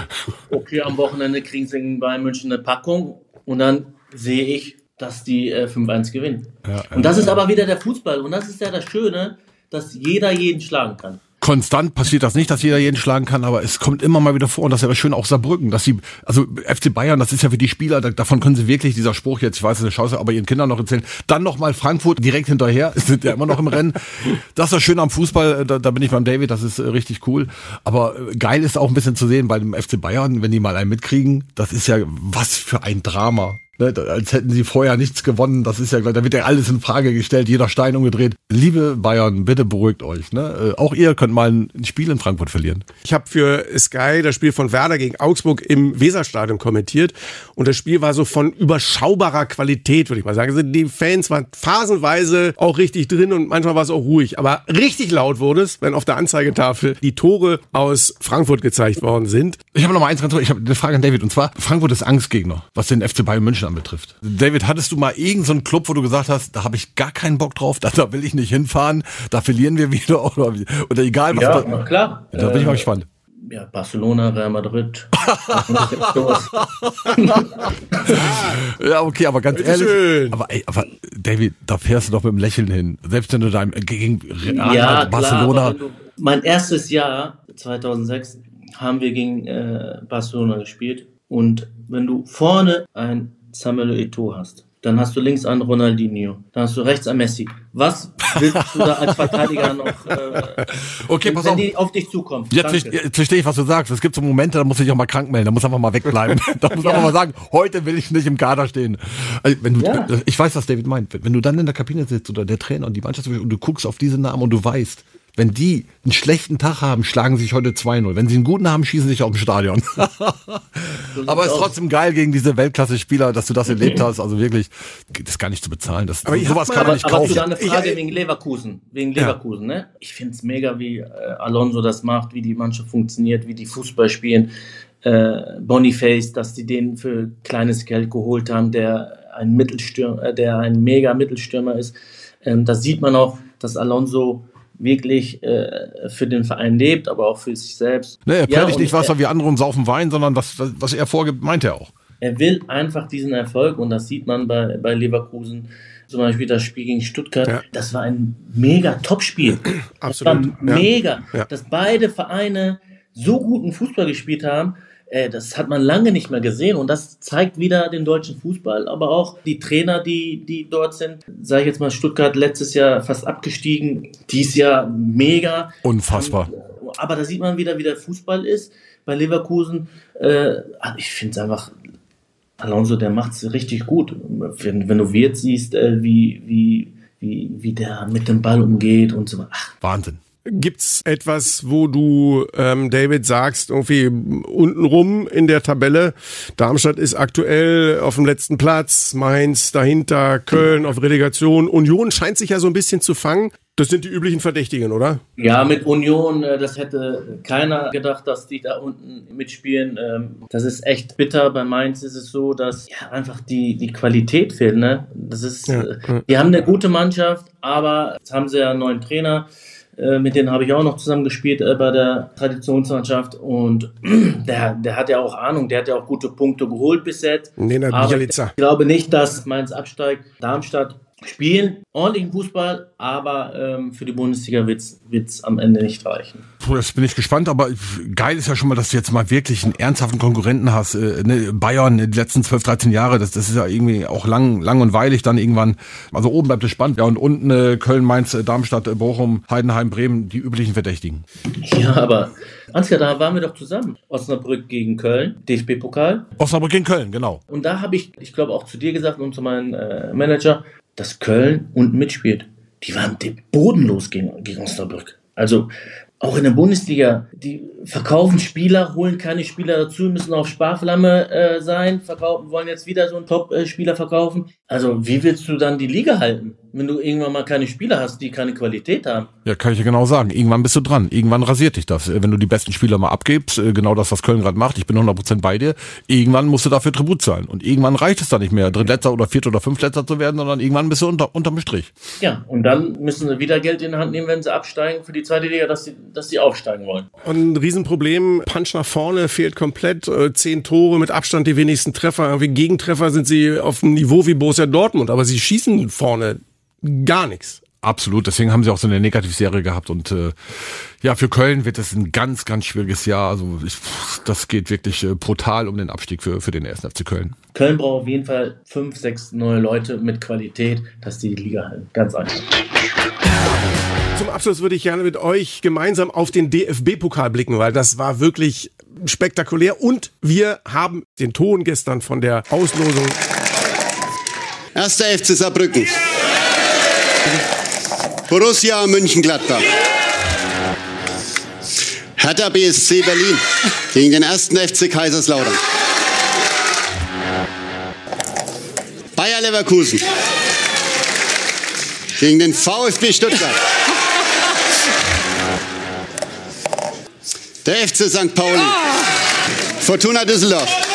okay, am Wochenende kriegen sie in Bayern München eine Packung. Und dann sehe ich, dass die äh, 5-1 gewinnen. Ja, und das ist aber wieder der Fußball. Und das ist ja das Schöne, dass jeder jeden schlagen kann konstant passiert das nicht, dass jeder jeden schlagen kann, aber es kommt immer mal wieder vor und das ist ja schön auch Saarbrücken, dass sie, also FC Bayern, das ist ja für die Spieler, davon können sie wirklich, dieser Spruch jetzt, ich weiß, es ist aber ihren Kindern noch erzählen, dann nochmal Frankfurt direkt hinterher, sind ja immer noch im Rennen. Das ist das Schöne am Fußball, da, da bin ich beim David, das ist äh, richtig cool, aber äh, geil ist auch ein bisschen zu sehen bei dem FC Bayern, wenn die mal einen mitkriegen, das ist ja was für ein Drama. Ne, als hätten sie vorher nichts gewonnen. Das ist ja gleich, da wird ja alles in Frage gestellt, jeder Stein umgedreht. Liebe Bayern, bitte beruhigt euch. Ne? Äh, auch ihr könnt mal ein Spiel in Frankfurt verlieren. Ich habe für Sky das Spiel von Werder gegen Augsburg im Weserstadion kommentiert und das Spiel war so von überschaubarer Qualität, würde ich mal sagen. Also die Fans waren phasenweise auch richtig drin und manchmal war es auch ruhig. Aber richtig laut wurde es, wenn auf der Anzeigetafel die Tore aus Frankfurt gezeigt worden sind. Ich habe noch mal eins ganz Ich habe eine Frage an David und zwar Frankfurt ist Angstgegner, was den FC Bayern München anbetrifft. David, hattest du mal irgendeinen so Club, wo du gesagt hast, da habe ich gar keinen Bock drauf, da, da, will ich nicht hinfahren, da verlieren wir wieder oder, oder egal was. Ja, da, klar. Da bin ich mal äh, gespannt. Ja, Barcelona, Real Madrid. ja, okay, aber ganz ehrlich. Schön. Aber, ey, aber David, da fährst du doch mit dem Lächeln hin. Selbst wenn du da gegen Real, ja, Barcelona. Klar, du, mein erstes Jahr, 2006, haben wir gegen äh, Barcelona gespielt. Und wenn du vorne ein Samuel Eto'o hast, dann hast du links einen Ronaldinho, dann hast du rechts einen Messi. Was willst du da als Verteidiger noch, äh, okay, pass wenn auf. die auf dich zukommen? Jetzt, jetzt verstehe ich, was du sagst. Es gibt so Momente, da muss ich auch mal krank melden, da muss einfach mal wegbleiben. da muss ja. einfach mal sagen, heute will ich nicht im Kader stehen. Also, wenn du, ja. Ich weiß, was David meint. Wenn du dann in der Kabine sitzt oder der Trainer und die Mannschaft und du guckst auf diese Namen und du weißt, wenn die einen schlechten Tag haben, schlagen sie sich heute 2-0. Wenn sie einen guten haben, schießen sie sich auf dem Stadion. Aber es ist trotzdem geil gegen diese Weltklasse-Spieler, dass du das erlebt hast. Also wirklich, das ist gar nicht zu bezahlen. Das, aber sowas kann man nicht aber kaufen. Aber eine Frage ich, wegen Leverkusen. Wegen Leverkusen, ja. ne? Ich finde es mega, wie äh, Alonso das macht, wie die Mannschaft funktioniert, wie die Fußball spielen. Äh, Boniface, dass die den für kleines Geld geholt haben, der ein Mittelstürmer, äh, der ein mega Mittelstürmer ist. Ähm, da sieht man auch, dass Alonso wirklich äh, für den Verein lebt, aber auch für sich selbst. Nee, er predigt ja, nicht Wasser wie andere und saufen Wein, sondern was, was er vorgibt, meint er auch. Er will einfach diesen Erfolg und das sieht man bei, bei Leverkusen. Zum Beispiel das Spiel gegen Stuttgart, ja. das war ein mega Top-Spiel. Absolut. Das war mega, ja. dass beide Vereine so guten Fußball gespielt haben äh, das hat man lange nicht mehr gesehen und das zeigt wieder den deutschen Fußball, aber auch die Trainer, die, die dort sind. Sage ich jetzt mal, Stuttgart letztes Jahr fast abgestiegen, dies Jahr mega. Unfassbar. Aber da sieht man wieder, wie der Fußball ist. Bei Leverkusen, äh, ich finde es einfach, Alonso, der macht es richtig gut. Wenn, wenn du Wirt siehst, äh, wie, wie, wie, wie der mit dem Ball umgeht und so. Ach. Wahnsinn. Gibt's etwas, wo du, ähm, David, sagst, irgendwie untenrum in der Tabelle, Darmstadt ist aktuell auf dem letzten Platz, Mainz dahinter, Köln auf Relegation, Union scheint sich ja so ein bisschen zu fangen. Das sind die üblichen Verdächtigen, oder? Ja, mit Union, äh, das hätte keiner gedacht, dass die da unten mitspielen. Ähm, das ist echt bitter. Bei Mainz ist es so, dass ja, einfach die, die Qualität fehlt. Ne? Das ist, ja. Äh, die haben eine gute Mannschaft, aber jetzt haben sie ja einen neuen Trainer. Äh, mit denen habe ich auch noch zusammen gespielt bei der Traditionsmannschaft und der, der hat ja auch Ahnung, der hat ja auch gute Punkte geholt bis jetzt. Nee, aber ich glaube nicht, dass Mainz absteigt. Darmstadt spielen ordentlichen Fußball, aber ähm, für die Bundesliga wird es am Ende nicht reichen. Puh, das bin ich gespannt, aber geil ist ja schon mal, dass du jetzt mal wirklich einen ernsthaften Konkurrenten hast. Äh, ne, Bayern die letzten 12, 13 Jahre, das, das ist ja irgendwie auch lang, lang und weilig dann irgendwann. Also oben bleibt es spannend. Ja, und unten äh, Köln, Mainz, äh, Darmstadt, äh, Bochum, Heidenheim, Bremen, die üblichen Verdächtigen. Ja, aber Ansgar, da waren wir doch zusammen. Osnabrück gegen Köln, DFB-Pokal. Osnabrück gegen Köln, genau. Und da habe ich, ich glaube auch zu dir gesagt und zu meinem äh, Manager, dass Köln unten mitspielt. Die waren bodenlos gegen, gegen Osnabrück. Also auch in der Bundesliga, die verkaufen Spieler, holen keine Spieler dazu, müssen auf Sparflamme äh, sein, verkaufen, wollen jetzt wieder so einen Top-Spieler verkaufen. Also wie willst du dann die Liga halten, wenn du irgendwann mal keine Spieler hast, die keine Qualität haben? Ja, kann ich ja genau sagen. Irgendwann bist du dran. Irgendwann rasiert dich das. Wenn du die besten Spieler mal abgibst, äh, genau das, was Köln gerade macht, ich bin 100% bei dir, irgendwann musst du dafür Tribut zahlen. Und irgendwann reicht es dann nicht mehr, Drittletzter oder Vierter oder Fünftletzter zu werden, sondern irgendwann bist du unter, unterm Strich. Ja, und dann müssen sie wieder Geld in die Hand nehmen, wenn sie absteigen für die zweite Liga, dass sie, dass sie aufsteigen wollen. Und ein Riesenproblem, Punch nach vorne fehlt komplett, äh, zehn Tore mit Abstand die wenigsten Treffer. Irgendwie Gegentreffer sind sie auf dem Niveau wie Borussia Dortmund, aber sie schießen vorne gar nichts. Absolut, deswegen haben sie auch so eine Negativserie gehabt und äh, ja, für Köln wird es ein ganz, ganz schwieriges Jahr. Also ich, das geht wirklich äh, brutal um den Abstieg für, für den ersten FC Köln. Köln braucht auf jeden Fall fünf, sechs neue Leute mit Qualität, dass die Liga halten. Ganz einfach. Zum Abschluss würde ich gerne mit euch gemeinsam auf den DFB-Pokal blicken, weil das war wirklich spektakulär und wir haben den Ton gestern von der Auslosung. Erster FC Saarbrücken. Borussia München-Gladbach. Hertha BSC Berlin gegen den ersten FC Kaiserslautern. Bayer Leverkusen gegen den VfB Stuttgart. Der FC St. Pauli. Fortuna Düsseldorf.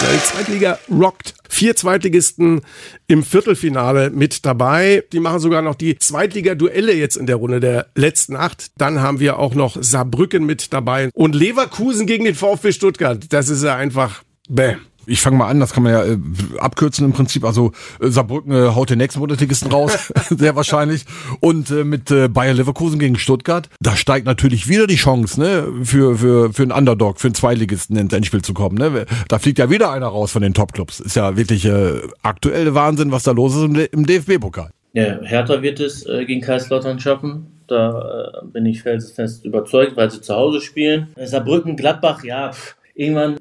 Die Zweitliga rockt. Vier Zweitligisten im Viertelfinale mit dabei. Die machen sogar noch die Zweitliga-Duelle jetzt in der Runde der letzten acht. Dann haben wir auch noch Saarbrücken mit dabei und Leverkusen gegen den VfB Stuttgart. Das ist ja einfach bäh ich fange mal an, das kann man ja äh, abkürzen im Prinzip. Also äh, Saarbrücken äh, haut den nächsten Bundesligisten raus, sehr wahrscheinlich. Und äh, mit äh, Bayer Leverkusen gegen Stuttgart, da steigt natürlich wieder die Chance, ne, für, für, für einen Underdog, für einen Zweitligisten ins Endspiel zu kommen. Ne? Da fliegt ja wieder einer raus von den Topclubs. Ist ja wirklich äh, aktuell Wahnsinn, was da los ist im, im DFB-Pokal. Ja, Hertha wird es äh, gegen Kaiserslautern schaffen. Da äh, bin ich felsenfest überzeugt, weil sie zu Hause spielen. Saarbrücken, Gladbach, ja, pff, irgendwann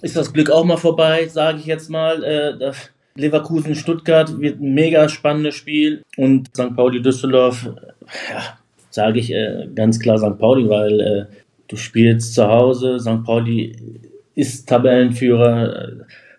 ist das Glück auch mal vorbei, sage ich jetzt mal. Äh, Leverkusen, Stuttgart wird ein mega spannendes Spiel und St. Pauli, Düsseldorf, ja, sage ich äh, ganz klar St. Pauli, weil äh, du spielst zu Hause, St. Pauli ist Tabellenführer, äh,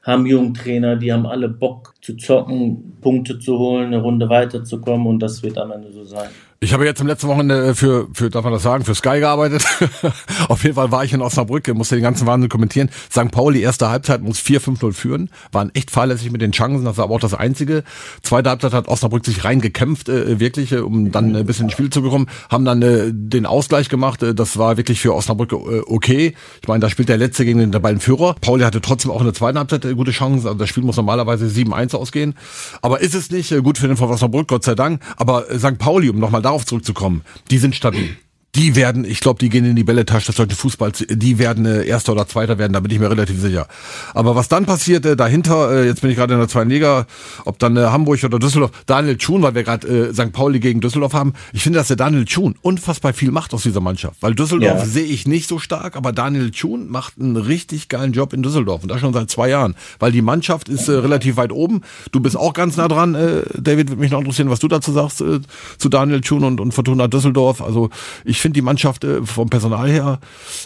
haben jungen Trainer, die haben alle Bock zu zocken, Punkte zu holen, eine Runde weiterzukommen und das wird am Ende so sein. Ich habe jetzt im letzten Wochenende für, für, darf man das sagen, für Sky gearbeitet. Auf jeden Fall war ich in Osnabrück, musste den ganzen Wahnsinn kommentieren. St. Pauli, erste Halbzeit muss 4-5-0 führen, waren echt fahrlässig mit den Chancen, das war aber auch das Einzige. Zweite Halbzeit hat Osnabrück sich reingekämpft, äh, wirklich, äh, um dann ein bisschen ins Spiel zu bekommen, haben dann äh, den Ausgleich gemacht, äh, das war wirklich für Osnabrück äh, okay. Ich meine, da spielt der Letzte gegen den beiden Führer. Pauli hatte trotzdem auch in der zweiten Halbzeit äh, gute Chancen, also das Spiel muss normalerweise 7-1 ausgehen. Aber ist es nicht, äh, gut für den von Osnabrück, Gott sei Dank. Aber äh, St. Pauli, um nochmal darauf zurückzukommen, die sind stabil. Die werden, ich glaube, die gehen in die Bälletasche, das sollte Fußball, die werden äh, Erster oder Zweiter werden, da bin ich mir relativ sicher. Aber was dann passiert äh, dahinter, äh, jetzt bin ich gerade in der zweiten Liga, ob dann äh, Hamburg oder Düsseldorf, Daniel Thun, weil wir gerade äh, St. Pauli gegen Düsseldorf haben, ich finde, dass der Daniel Thun unfassbar viel macht aus dieser Mannschaft, weil Düsseldorf ja. sehe ich nicht so stark, aber Daniel Thun macht einen richtig geilen Job in Düsseldorf und das schon seit zwei Jahren, weil die Mannschaft ist äh, relativ weit oben, du bist auch ganz nah dran, äh, David, würde mich noch interessieren, was du dazu sagst, äh, zu Daniel Thun und, und Fortuna Düsseldorf, also ich finde die Mannschaft äh, vom Personal her,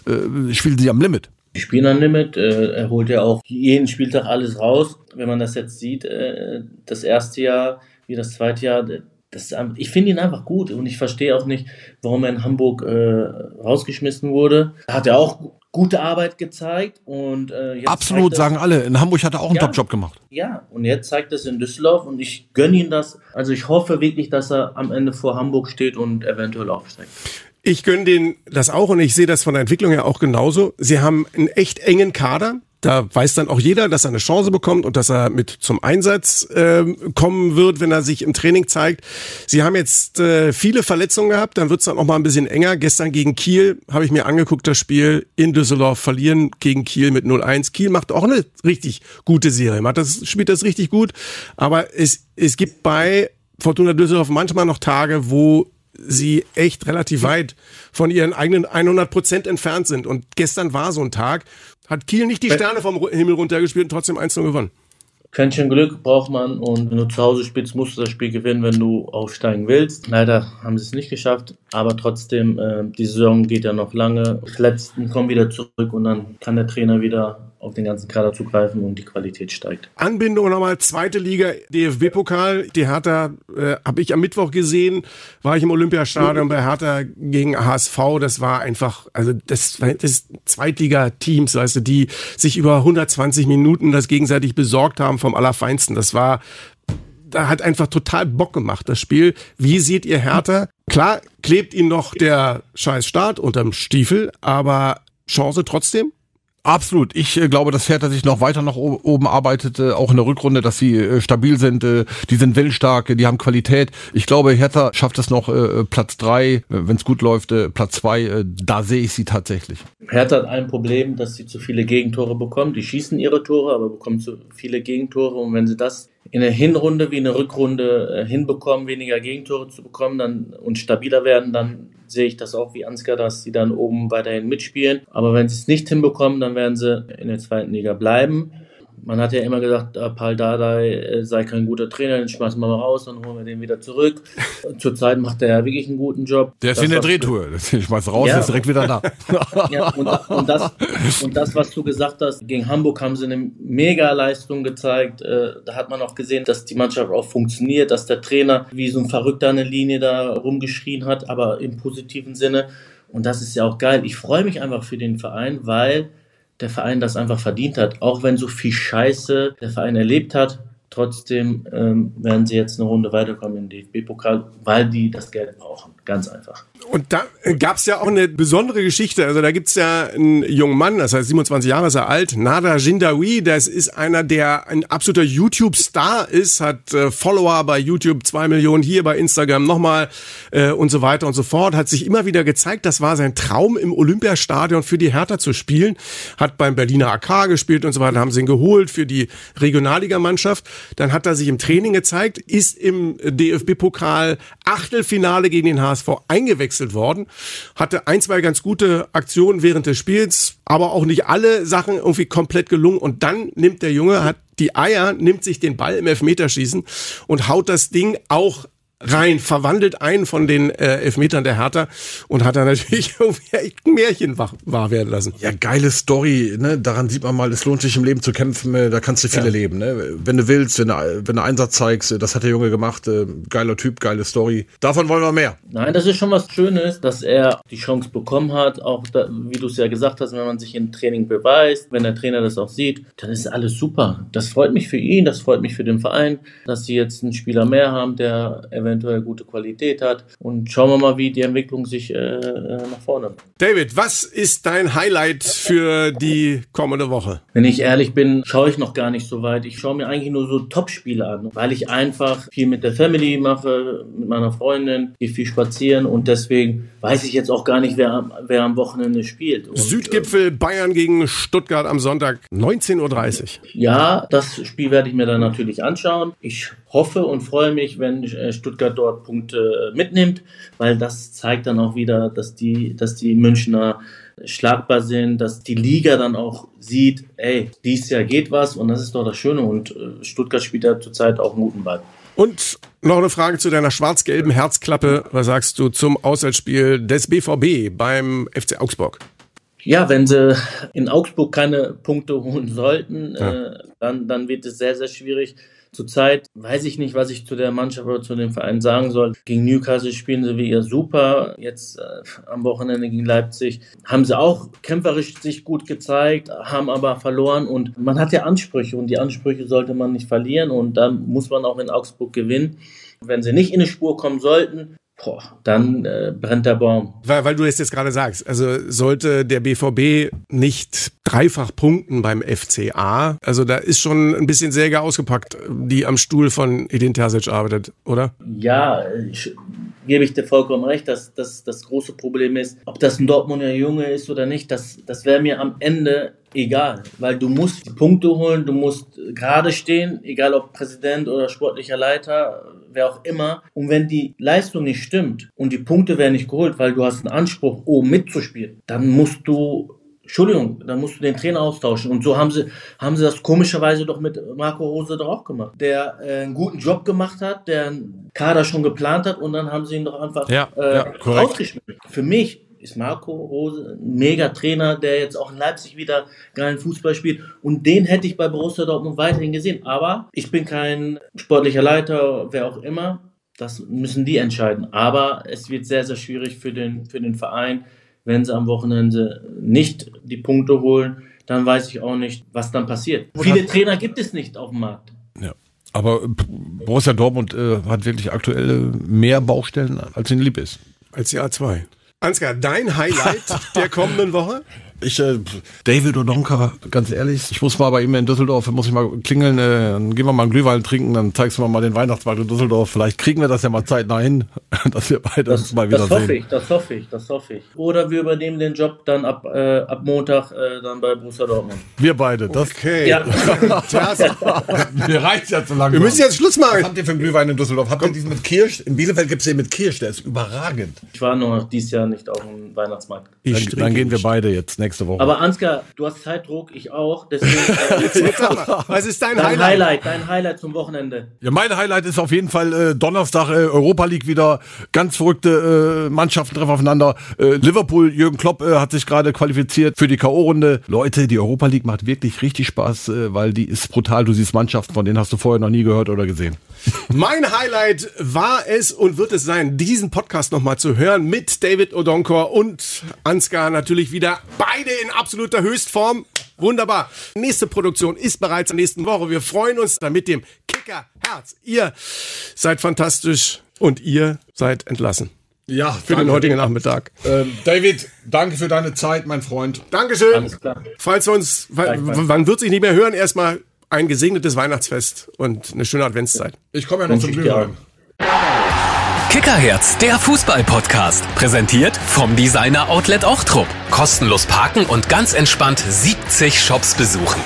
äh, spielt sie am Limit. Die spielen am Limit. Äh, er holt ja auch jeden Spieltag alles raus. Wenn man das jetzt sieht, äh, das erste Jahr wie das zweite Jahr, das, ich finde ihn einfach gut und ich verstehe auch nicht, warum er in Hamburg äh, rausgeschmissen wurde. Hat er auch gute Arbeit gezeigt und äh, absolut das, sagen alle. In Hamburg hat er auch einen ja, Top-Job gemacht. Ja, und jetzt zeigt es in Düsseldorf und ich gönne ihm das. Also ich hoffe wirklich, dass er am Ende vor Hamburg steht und eventuell aufsteigt. Ich gönne denen das auch und ich sehe das von der Entwicklung her auch genauso. Sie haben einen echt engen Kader. Da weiß dann auch jeder, dass er eine Chance bekommt und dass er mit zum Einsatz äh, kommen wird, wenn er sich im Training zeigt. Sie haben jetzt äh, viele Verletzungen gehabt, dann wird es dann auch mal ein bisschen enger. Gestern gegen Kiel habe ich mir angeguckt, das Spiel in Düsseldorf verlieren gegen Kiel mit 0-1. Kiel macht auch eine richtig gute Serie, macht das, spielt das richtig gut. Aber es, es gibt bei Fortuna Düsseldorf manchmal noch Tage, wo sie echt relativ weit von ihren eigenen 100 Prozent entfernt sind. Und gestern war so ein Tag, hat Kiel nicht die Sterne vom Himmel runtergespielt und trotzdem 1 gewonnen. Quäntchen Glück braucht man und wenn du zu Hause spielst, musst du das Spiel gewinnen, wenn du aufsteigen willst. Leider haben sie es nicht geschafft, aber trotzdem, äh, die Saison geht ja noch lange. Die Letzten kommen wieder zurück und dann kann der Trainer wieder auf den ganzen Kader zugreifen und die Qualität steigt. Anbindung nochmal, zweite Liga, DFB-Pokal. Die Hertha äh, habe ich am Mittwoch gesehen, war ich im Olympiastadion bei Hertha gegen HSV. Das war einfach, also das, das Zweitliga-Teams, weißt du, die sich über 120 Minuten das gegenseitig besorgt haben vom Allerfeinsten. Das war da hat einfach total Bock gemacht, das Spiel. Wie seht ihr Hertha? Klar, klebt ihnen noch der scheiß Start unterm Stiefel, aber Chance trotzdem? Absolut. Ich äh, glaube, dass Hertha sich noch weiter nach oben arbeitet, äh, auch in der Rückrunde, dass sie äh, stabil sind, äh, die sind willensstark, die haben Qualität. Ich glaube, Hertha schafft es noch äh, Platz drei, äh, wenn es gut läuft, äh, Platz zwei. Äh, da sehe ich sie tatsächlich. Hertha hat ein Problem, dass sie zu viele Gegentore bekommen. Die schießen ihre Tore, aber bekommen zu viele Gegentore. Und wenn sie das in der Hinrunde wie in der Rückrunde äh, hinbekommen, weniger Gegentore zu bekommen dann, und stabiler werden, dann sehe ich das auch wie Ansgar, dass sie dann oben weiterhin mitspielen. Aber wenn sie es nicht hinbekommen, dann werden sie in der zweiten Liga bleiben. Man hat ja immer gesagt, äh, Paul Dardai äh, sei kein guter Trainer, den schmeißen wir mal raus, dann holen wir den wieder zurück. Zurzeit macht er ja wirklich einen guten Job. Der ist wie eine Drehtour. Den schmeißt raus, ja. ist direkt wieder da. ja, und, und, das, und das, was du gesagt hast, gegen Hamburg haben sie eine Mega-Leistung gezeigt. Äh, da hat man auch gesehen, dass die Mannschaft auch funktioniert, dass der Trainer wie so ein Verrückter eine Linie da rumgeschrien hat, aber im positiven Sinne. Und das ist ja auch geil. Ich freue mich einfach für den Verein, weil der Verein das einfach verdient hat. Auch wenn so viel Scheiße der Verein erlebt hat, trotzdem ähm, werden sie jetzt eine Runde weiterkommen im DFB-Pokal, weil die das Geld brauchen. Ganz einfach. Und da gab es ja auch eine besondere Geschichte. Also da gibt es ja einen jungen Mann, das heißt 27 Jahre ist er alt, Nada Jindawi, das ist einer, der ein absoluter YouTube-Star ist, hat äh, Follower bei YouTube, zwei Millionen hier bei Instagram nochmal äh, und so weiter und so fort, hat sich immer wieder gezeigt, das war sein Traum im Olympiastadion für die Hertha zu spielen, hat beim Berliner AK gespielt und so weiter, haben sie ihn geholt für die Regionalligamannschaft. Dann hat er sich im Training gezeigt, ist im DFB-Pokal Achtelfinale gegen den HSV eingewechselt worden, hatte ein, zwei ganz gute Aktionen während des Spiels, aber auch nicht alle Sachen irgendwie komplett gelungen. Und dann nimmt der Junge, hat die Eier, nimmt sich den Ball im Elfmeterschießen und haut das Ding auch rein, verwandelt einen von den äh, Elfmetern der Hertha und hat dann natürlich irgendwie echt ein Märchen wach, wahr werden lassen. Ja, geile Story, ne? Daran sieht man mal, es lohnt sich im Leben zu kämpfen, äh, da kannst du viele ja. leben, ne? Wenn du willst, wenn du, wenn du Einsatz zeigst, äh, das hat der Junge gemacht, äh, geiler Typ, geile Story. Davon wollen wir mehr. Nein, das ist schon was Schönes, dass er die Chance bekommen hat, auch da, wie du es ja gesagt hast, wenn man sich im Training beweist, wenn der Trainer das auch sieht, dann ist alles super. Das freut mich für ihn, das freut mich für den Verein, dass sie jetzt einen Spieler mehr haben, der eventuell gute Qualität hat. Und schauen wir mal, wie die Entwicklung sich äh, äh, nach vorne bringt. David, was ist dein Highlight für die kommende Woche? Wenn ich ehrlich bin, schaue ich noch gar nicht so weit. Ich schaue mir eigentlich nur so Top-Spiele an, weil ich einfach viel mit der Family mache, mit meiner Freundin, gehe viel spazieren und deswegen weiß ich jetzt auch gar nicht, wer, wer am Wochenende spielt. Und, Südgipfel Bayern gegen Stuttgart am Sonntag 19.30 Uhr. Ja, das Spiel werde ich mir dann natürlich anschauen. Ich hoffe und freue mich, wenn äh, Stuttgart dort Punkte mitnimmt, weil das zeigt dann auch wieder, dass die, dass die Münchner schlagbar sind, dass die Liga dann auch sieht, ey, dieses Jahr geht was und das ist doch das Schöne und äh, Stuttgart spielt ja zurzeit auch einen guten Ball. Und noch eine Frage zu deiner schwarz-gelben Herzklappe. Was sagst du zum Auswärtsspiel des BVB beim FC Augsburg? Ja, wenn sie in Augsburg keine Punkte holen sollten, ja. äh, dann, dann wird es sehr, sehr schwierig. Zurzeit weiß ich nicht, was ich zu der Mannschaft oder zu dem Verein sagen soll. Gegen Newcastle spielen sie wie ihr super. Jetzt äh, am Wochenende gegen Leipzig haben sie auch kämpferisch sich gut gezeigt, haben aber verloren und man hat ja Ansprüche und die Ansprüche sollte man nicht verlieren und dann muss man auch in Augsburg gewinnen. Wenn sie nicht in die Spur kommen sollten, Boah, dann äh, brennt der Baum. Weil, weil du es jetzt gerade sagst, also sollte der BVB nicht dreifach punkten beim FCA, also da ist schon ein bisschen Säge ausgepackt, die am Stuhl von Edin Terzic arbeitet, oder? Ja, ich, gebe ich dir vollkommen recht, dass das das große Problem ist, ob das ein Dortmunder Junge ist oder nicht, das, das wäre mir am Ende egal, weil du musst die Punkte holen, du musst gerade stehen, egal ob Präsident oder sportlicher Leiter, wer auch immer. Und wenn die Leistung nicht stimmt und die Punkte werden nicht geholt, weil du hast einen Anspruch, oben mitzuspielen, dann musst du Entschuldigung, dann musst du den Trainer austauschen. Und so haben sie, haben sie das komischerweise doch mit Marco Rose doch auch gemacht. Der äh, einen guten Job gemacht hat, der einen Kader schon geplant hat und dann haben sie ihn doch einfach ja, äh, ja. Für mich ist Marco Rose ein mega Trainer, der jetzt auch in Leipzig wieder geilen Fußball spielt. Und den hätte ich bei Borussia Dortmund weiterhin gesehen. Aber ich bin kein sportlicher Leiter, wer auch immer. Das müssen die entscheiden. Aber es wird sehr, sehr schwierig für den, für den Verein, wenn sie am Wochenende nicht die Punkte holen. Dann weiß ich auch nicht, was dann passiert. Viele Trainer gibt es nicht auf dem Markt. Ja. Aber Borussia Dortmund äh, hat wirklich aktuell mehr Baustellen, als ihnen lieb ist. Als die A2. Ansgar, dein Highlight der kommenden Woche? Ich, äh, David Odonka, ganz ehrlich, ich muss mal bei ihm in Düsseldorf, muss ich mal klingeln, äh, dann gehen wir mal einen Glühwein trinken, dann zeigst du mir mal den Weihnachtsmarkt in Düsseldorf. Vielleicht kriegen wir das ja mal zeitnah hin, dass wir beide das, uns mal wieder das sehen. Das hoffe ich, das hoffe ich, das hoffe ich. Oder wir übernehmen den Job dann ab, äh, ab Montag äh, dann bei Borussia Dortmund. Wir beide, das okay. Ja. Mir reicht's ja zu lange. Wir müssen jetzt Schluss machen. Was habt ihr für einen Glühwein in Düsseldorf? Habt ihr diesen mit Kirsch? In Bielefeld gibt's den mit Kirsch, der ist überragend. Ich war noch dieses Jahr nicht auf dem Weihnachtsmarkt. Ich dann, dann gehen wir beide jetzt nächste Woche. Aber Ansgar, du hast Zeitdruck, ich auch. Deswegen, äh, Was ist dein, dein Highlight? Highlight? Dein Highlight zum Wochenende. Ja, mein Highlight ist auf jeden Fall äh, Donnerstag äh, Europa League wieder. Ganz verrückte äh, Mannschaften treffen aufeinander. Äh, Liverpool, Jürgen Klopp äh, hat sich gerade qualifiziert für die K.O.-Runde. Leute, die Europa League macht wirklich richtig Spaß, äh, weil die ist brutal. Du siehst Mannschaften, von denen hast du vorher noch nie gehört oder gesehen. Mein Highlight war es und wird es sein, diesen Podcast nochmal zu hören mit David Odonkor und Ansgar natürlich wieder beide in absoluter Höchstform. Wunderbar. Nächste Produktion ist bereits nächsten Woche. Wir freuen uns dann mit dem Kicker Herz. Ihr seid fantastisch und ihr seid entlassen. Ja, Für den heutigen Nachmittag. Ähm, David, danke für deine Zeit, mein Freund. Dankeschön. Alles klar. Falls wir uns, wann wird sich nicht mehr hören, erstmal ein gesegnetes Weihnachtsfest und eine schöne Adventszeit. Ich komme ja noch zum Glühwein. Kickerherz, der Fußball-Podcast. Präsentiert vom Designer Outlet Ochtrup. Kostenlos parken und ganz entspannt 70 Shops besuchen.